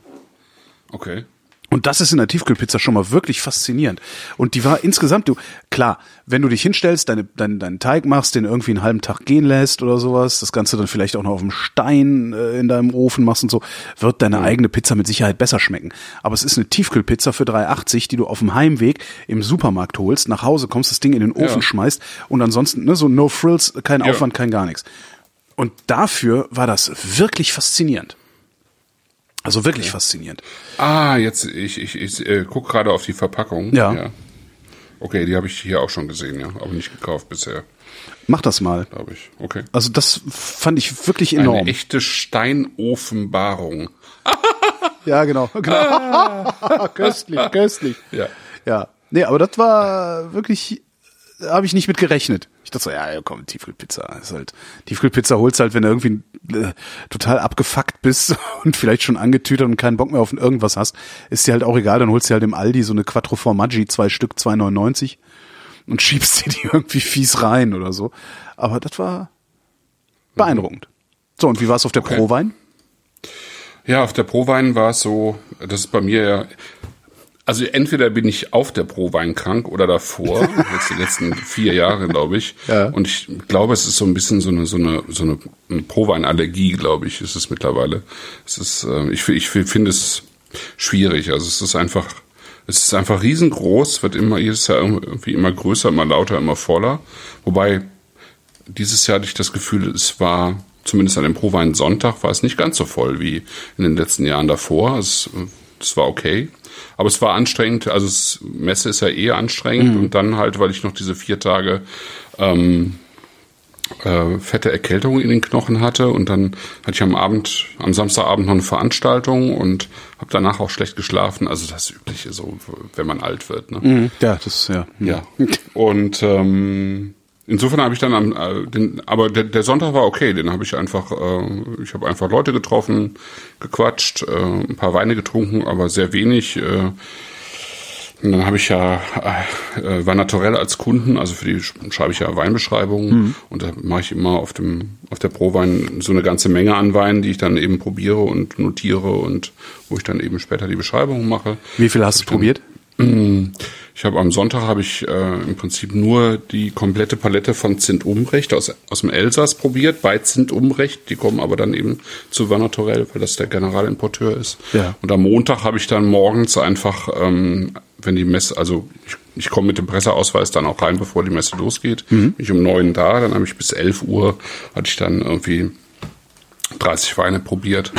Okay. Und das ist in der Tiefkühlpizza schon mal wirklich faszinierend. Und die war insgesamt, du, klar, wenn du dich hinstellst, deine, dein, deinen Teig machst, den irgendwie einen halben Tag gehen lässt oder sowas, das Ganze dann vielleicht auch noch auf dem Stein äh, in deinem Ofen machst und so, wird deine eigene Pizza mit Sicherheit besser schmecken. Aber es ist eine Tiefkühlpizza für 3,80, die du auf dem Heimweg im Supermarkt holst, nach Hause kommst, das Ding in den Ofen Ja. schmeißt und ansonsten, ne, so no frills, kein Ja. Aufwand, kein gar nichts. Und dafür war das wirklich faszinierend. Also wirklich faszinierend. Ah, jetzt, ich, ich, ich äh, guck gerade auf die Verpackung. Ja. Okay, die habe ich hier auch schon gesehen, ja. Aber nicht gekauft bisher, Mach das mal. glaube ich. Okay. Also das fand ich wirklich enorm. Eine echte Steinofenbarung. ja, genau. genau. köstlich, köstlich. Ja. Ja. Nee, aber das war wirklich, habe ich nicht mit gerechnet. Ich dachte so, ja, ja, komm, Tiefkühlpizza. Ist halt, Tiefkühlpizza holst halt, wenn du irgendwie äh, total abgefuckt bist und vielleicht schon angetütert und keinen Bock mehr auf irgendwas hast, ist dir halt auch egal, dann holst du halt im Aldi so eine Quattro Formaggi, zwei Stück, 2,99 und schiebst dir die irgendwie fies rein oder so. Aber das war beeindruckend. So, und wie war es auf der Okay. Pro-Wein? Ja, auf der Prowein war es so, das ist bei mir ja, also entweder bin ich auf der Prowein krank oder davor, jetzt die letzten vier Jahre, glaube ich. Ja. Und ich glaube, es ist so ein bisschen so eine, so eine, so eine, Proweinallergie, glaube ich, ist es mittlerweile. Es ist, äh, ich, ich fi- finde es schwierig. Also es ist einfach, es ist einfach riesengroß, wird immer jedes Jahr irgendwie immer größer, immer lauter, immer voller. Wobei dieses Jahr hatte ich das Gefühl, es war zumindest an dem Prowein Sonntag war es nicht ganz so voll wie in den letzten Jahren davor. Es, es war okay. Aber es war anstrengend, also es, Messe ist ja eh anstrengend und dann halt, weil ich noch diese vier Tage ähm, äh, fette Erkältung in den Knochen hatte und dann hatte ich am Abend, am Samstagabend noch eine Veranstaltung und habe danach auch schlecht geschlafen. Also das Übliche so, wenn man alt wird. Ne? Ja, das, ja. Ja. Und ähm, insofern habe ich dann am, äh, den, aber der, der Sonntag war okay, den habe ich einfach, äh, ich habe einfach Leute getroffen, gequatscht, äh, ein paar Weine getrunken, aber sehr wenig. Äh, und dann habe ich ja äh, war Naturell als Kunden, also für die sch- schreibe ich ja Weinbeschreibungen und da mache ich immer auf dem auf der Prowein so eine ganze Menge an Weinen, die ich dann eben probiere und notiere und wo ich dann eben später die Beschreibung mache. Wie viel hast du probiert? Ich habe am Sonntag habe ich äh, im Prinzip nur die komplette Palette von Zint Umbrecht aus, aus dem Elsass probiert, bei Zint Umbrecht. Die kommen aber dann eben zu Vanatorell, weil das der Generalimporteur ist. Ja. Und am Montag habe ich dann morgens einfach, ähm, wenn die Messe, also ich, ich komme mit dem Presseausweis dann auch rein, bevor die Messe losgeht. Bin ich um neun da, dann habe ich bis 11 Uhr, hatte ich dann irgendwie 30 Weine probiert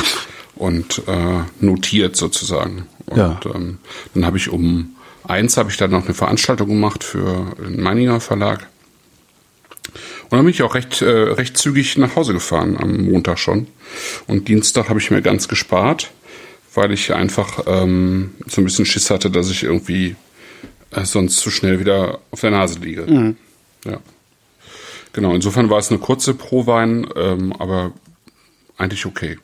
und äh, notiert sozusagen. Und Ja. ähm, dann habe ich um eins habe ich dann noch eine Veranstaltung gemacht für den Meininger Verlag. Und dann bin ich auch recht, äh, recht zügig nach Hause gefahren am Montag schon. Und Dienstag habe ich mir ganz gespart, weil ich einfach ähm, so ein bisschen Schiss hatte, dass ich irgendwie äh, sonst zu schnell wieder auf der Nase liege. Mhm. Ja. Genau, insofern war es eine kurze Prowein, ähm, aber eigentlich okay.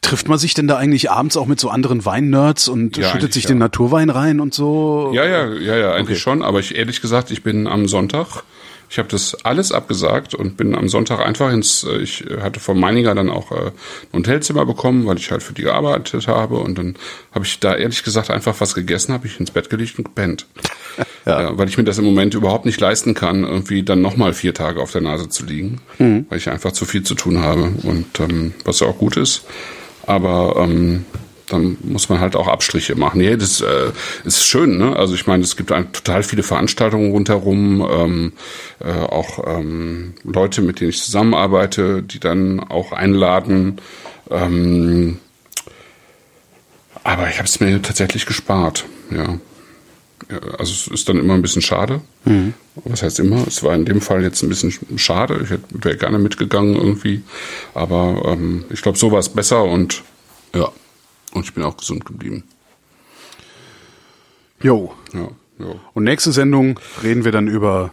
Trifft man sich denn da eigentlich abends auch mit so anderen Wein-Nerds und Ja, schüttet sich eigentlich den ja. Naturwein rein und so? Ja, ja, ja, ja, eigentlich Okay. schon. Aber ich ehrlich gesagt, ich bin am Sonntag, ich habe das alles abgesagt und bin am Sonntag einfach ins, äh, ich hatte von Meininger dann auch äh, ein Hotelzimmer bekommen, weil ich halt für die gearbeitet habe und dann habe ich da ehrlich gesagt einfach was gegessen, habe ich ins Bett gelegt und gepennt. Ja. Äh, weil ich mir das im Moment überhaupt nicht leisten kann, irgendwie dann nochmal vier Tage auf der Nase zu liegen, Mhm. weil ich einfach zu viel zu tun habe und ähm, was ja auch gut ist. Aber ähm, dann muss man halt auch Abstriche machen. Nee, das äh, ist schön, ne? Also ich meine, es gibt ein, total viele Veranstaltungen rundherum, ähm, äh, auch ähm, Leute, mit denen ich zusammenarbeite, die dann auch einladen. Ähm, aber ich habe es mir tatsächlich gespart, ja. Also es ist dann immer ein bisschen schade. Was heißt immer? Es war in dem Fall jetzt ein bisschen schade. Ich wäre gerne mitgegangen irgendwie. Aber ähm, ich glaube, so war es besser und ja. Und ich bin auch gesund geblieben. Jo. Ja, ja. Und nächste Sendung reden wir dann über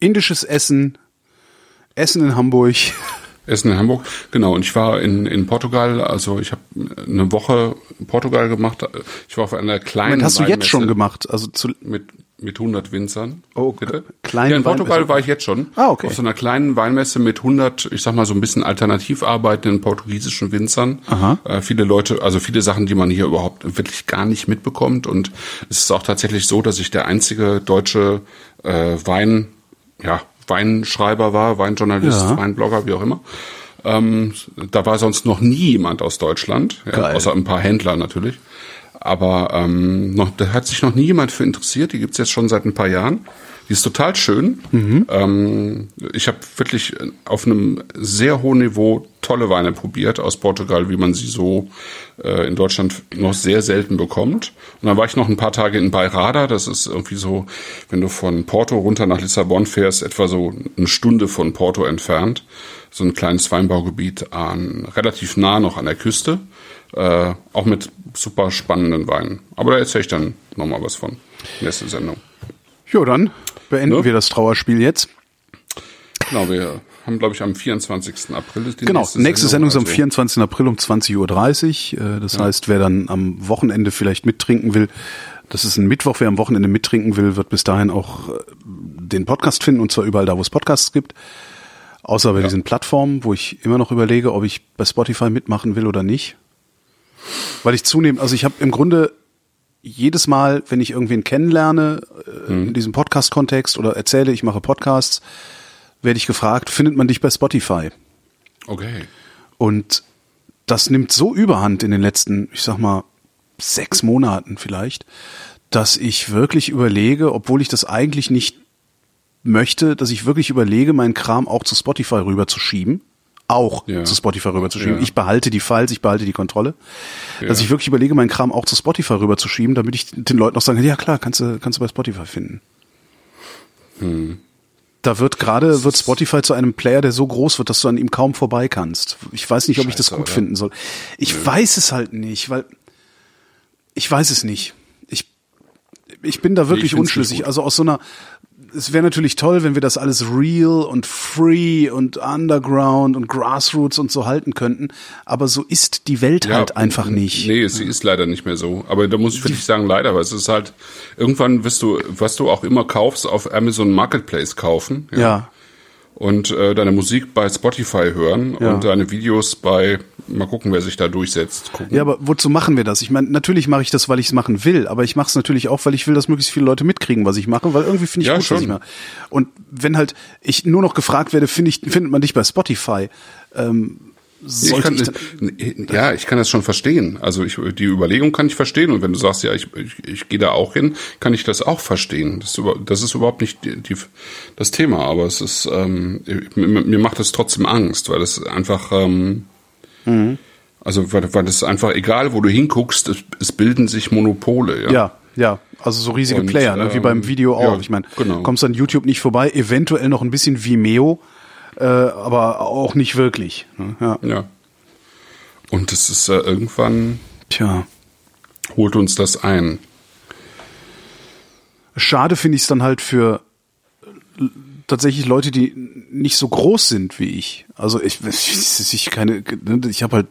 indisches Essen, Essen in Hamburg. Essen in Hamburg, genau. Und ich war in, in Portugal, also ich habe eine Woche in Portugal gemacht. Ich war auf einer kleinen Moment, hast du jetzt schon gemacht? Also zu, Mit, mit 100 Winzern. Oh, Bitte? kleine Ja, in Portugal Weinmesse. war ich jetzt schon. Ah, okay. Auf so einer kleinen Weinmesse mit 100, ich sag mal so ein bisschen alternativ arbeitenden portugiesischen Winzern. Aha. Äh, viele Leute, also viele Sachen, die man hier überhaupt wirklich gar nicht mitbekommt. Und es ist auch tatsächlich so, dass ich der einzige deutsche äh, Wein, ja, Weinschreiber war, Weinjournalist, Ja. Weinblogger, wie auch immer. Ähm, da war sonst noch nie jemand aus Deutschland, ja, außer ein paar Händler natürlich. Aber ähm, noch, da hat sich noch nie jemand für interessiert. Die gibt's jetzt schon seit ein paar Jahren. Die ist total schön. Ähm, ich habe wirklich auf einem sehr hohen Niveau tolle Weine probiert aus Portugal, wie man sie so äh, in Deutschland noch sehr selten bekommt. Und dann war ich noch ein paar Tage in Beirada. Das ist irgendwie so, wenn du von Porto runter nach Lissabon fährst, etwa so eine Stunde von Porto entfernt. So ein kleines Weinbaugebiet an, relativ nah noch an der Küste. Äh, auch mit super spannenden Weinen. Aber da erzähle ich dann nochmal was von. Nächste Sendung. jo, dann beenden Ne? wir das Trauerspiel jetzt. Genau, wir haben, glaube ich, am 24. April ist die Genau, nächste, Sendung, ist am also- 24. April um 20.30 Uhr. Äh, Das heißt, wer dann am Wochenende vielleicht mittrinken will, das ist ein Mittwoch, wer am Wochenende mittrinken will, wird bis dahin auch äh, den Podcast finden und zwar überall da, wo es Podcasts gibt. Außer bei diesen Plattformen, wo ich immer noch überlege, ob ich bei Spotify mitmachen will oder nicht. Weil ich zunehmend, also ich habe im Grunde jedes Mal, wenn ich irgendwen kennenlerne, äh, in diesem Podcast-Kontext oder erzähle, ich mache Podcasts, werde ich gefragt, findet man dich bei Spotify? Okay. Und das nimmt so überhand in den letzten, ich sag mal, sechs Monaten vielleicht, dass ich wirklich überlege, obwohl ich das eigentlich nicht möchte, dass ich wirklich überlege, meinen Kram auch zu Spotify rüberzuschieben. Auch Ja. zu Spotify rüberzuschieben. Ja. Ich behalte die Files, ich behalte die Kontrolle. Dass Ja. ich wirklich überlege, meinen Kram auch zu Spotify rüberzuschieben, damit ich den Leuten auch sagen kann, ja klar, kannst du, kannst du bei Spotify finden. Hm. Da wird gerade, wird Spotify zu einem Player, der so groß wird, dass du an ihm kaum vorbei kannst. Ich weiß nicht, ob ich das Scheiße, gut oder? finden soll. Ich weiß es halt nicht, weil ich weiß es nicht. Ich, ich bin da wirklich unschlüssig. Also aus so einer, es wäre natürlich toll, wenn wir das alles real und free und underground und grassroots und so halten könnten. Aber so ist die Welt halt einfach nicht. Nee, sie ist leider nicht mehr so. Aber da muss ich wirklich sagen, leider, weil es ist halt, irgendwann wirst du, was du auch immer kaufst, auf Amazon Marketplace kaufen. Ja. Und äh, deine Musik bei Spotify hören Ja. und deine Videos bei, mal gucken, wer sich da durchsetzt. Gucken. Ja, aber wozu machen wir das? Ich meine, natürlich mache ich das, weil ich es machen will, aber ich mache es natürlich auch, weil ich will, dass möglichst viele Leute mitkriegen, was ich mache, weil irgendwie finde ich Ja, gut, was schon. ich mache. Und wenn halt ich nur noch gefragt werde, finde ich, findet man dich bei Spotify, ähm, Ich kann, ich, dann, ja, ich kann das schon verstehen. Also ich, die Überlegung kann ich verstehen. Und wenn du sagst, ja, ich, ich, ich gehe da auch hin, kann ich das auch verstehen. Das ist, über, das ist überhaupt nicht die, die, das Thema. Aber es ist, ähm, mir, mir macht es trotzdem Angst, weil es einfach, ähm, Mhm. also weil, weil es einfach, egal wo du hinguckst, es, es bilden sich Monopole. Ja. ja, ja, also so riesige Und, Player, ne, wie ähm, beim Video auch. ja, ich meine, genau. kommst an YouTube nicht vorbei, eventuell noch ein bisschen Vimeo, äh, aber auch nicht wirklich. Ne? Ja. Ja. Und es ist äh, irgendwann Tja. holt uns das ein. Schade finde ich es dann halt für tatsächlich Leute, die nicht so groß sind wie ich. Also ich, ich, ich keine, ich habe halt,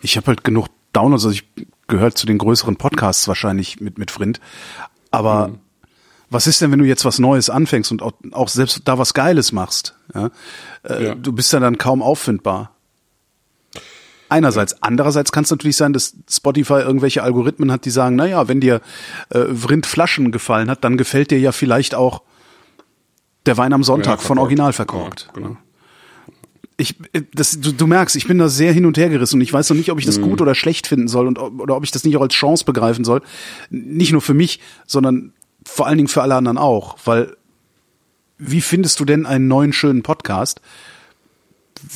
ich habe halt genug Downloads. Also ich gehört zu den größeren Podcasts wahrscheinlich mit mit Vrind. Aber Mhm. was ist denn, wenn du jetzt was Neues anfängst und auch, auch selbst da was Geiles machst? Ja? Äh, Ja. Du bist ja dann kaum auffindbar. Einerseits. Andererseits kann es natürlich sein, dass Spotify irgendwelche Algorithmen hat, die sagen, na ja, wenn dir äh, Vrind Flaschen gefallen hat, dann gefällt dir ja vielleicht auch der Wein am Sonntag von. Original verkorkt. Ja, genau. Ich, äh, das, du, du merkst, ich bin da sehr hin und her gerissen und ich weiß noch nicht, ob ich das gut oder schlecht finden soll und ob- oder ob ich das nicht auch als Chance begreifen soll. Nicht nur für mich, sondern vor allen Dingen für alle anderen auch, weil wie findest du denn einen neuen schönen Podcast,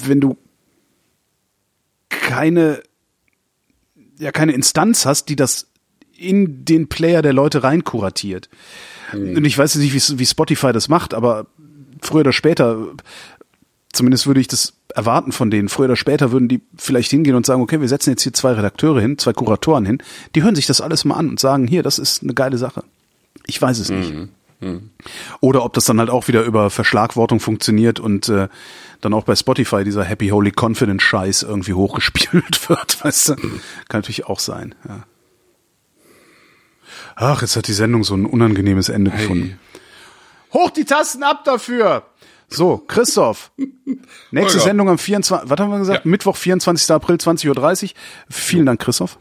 wenn du keine ja keine Instanz hast, die das in den Player der Leute rein kuratiert. Und ich weiß nicht, wie, wie Spotify das macht, aber früher oder später, zumindest würde ich das erwarten von denen, früher oder später würden die vielleicht hingehen und sagen, okay, wir setzen jetzt hier zwei Redakteure hin, zwei Kuratoren hin, die hören sich das alles mal an und sagen, hier, das ist eine geile Sache. Ich weiß es nicht. Oder ob das dann halt auch wieder über Verschlagwortung funktioniert und äh, dann auch bei Spotify dieser Happy Holy Confident Scheiß irgendwie hochgespielt wird, weißt du? Kann natürlich auch sein, ja. Ach, jetzt hat die Sendung so ein unangenehmes Ende gefunden. Hoch die Tasten ab dafür! So, Christoph. Nächste Holger. Sendung am 24. Was haben wir gesagt? Ja. Mittwoch, 24. April, 20.30 Uhr. Vielen Dank, Christoph.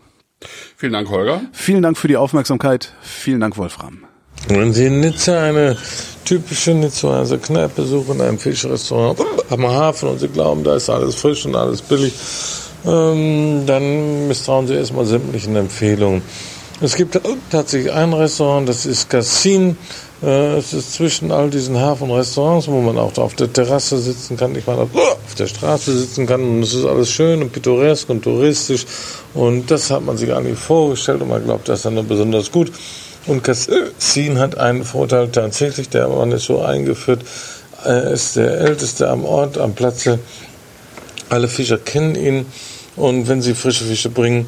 Vielen Dank, Holger. Vielen Dank für die Aufmerksamkeit. Vielen Dank, Wolfram. Wenn Sie in Nizza eine typische Nizzaer Kneipe suchen, ein Fischrestaurant am Hafen und Sie glauben, da ist alles frisch und alles billig, ähm, dann misstrauen Sie erstmal sämtlichen Empfehlungen. Es gibt tatsächlich ein Restaurant, das ist Cassin. Äh, es ist zwischen all diesen Hafenrestaurants, wo man auch auf der Terrasse sitzen kann, ich meine, auf der Straße sitzen kann und es ist alles schön und pittoresk und touristisch und das hat man sich eigentlich vorgestellt und man glaubt, das ist dann besonders gut. Und Cassin hat einen Vorteil tatsächlich, der Mann ist so eingeführt, er ist der Älteste am Ort, am Platze. Alle Fischer kennen ihn und wenn sie frische Fische bringen,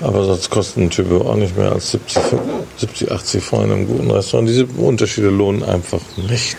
Aber sonst kosten ein Typ auch nicht mehr als 70, 70 80 Franc in einem guten Restaurant. Diese Unterschiede lohnen einfach nicht.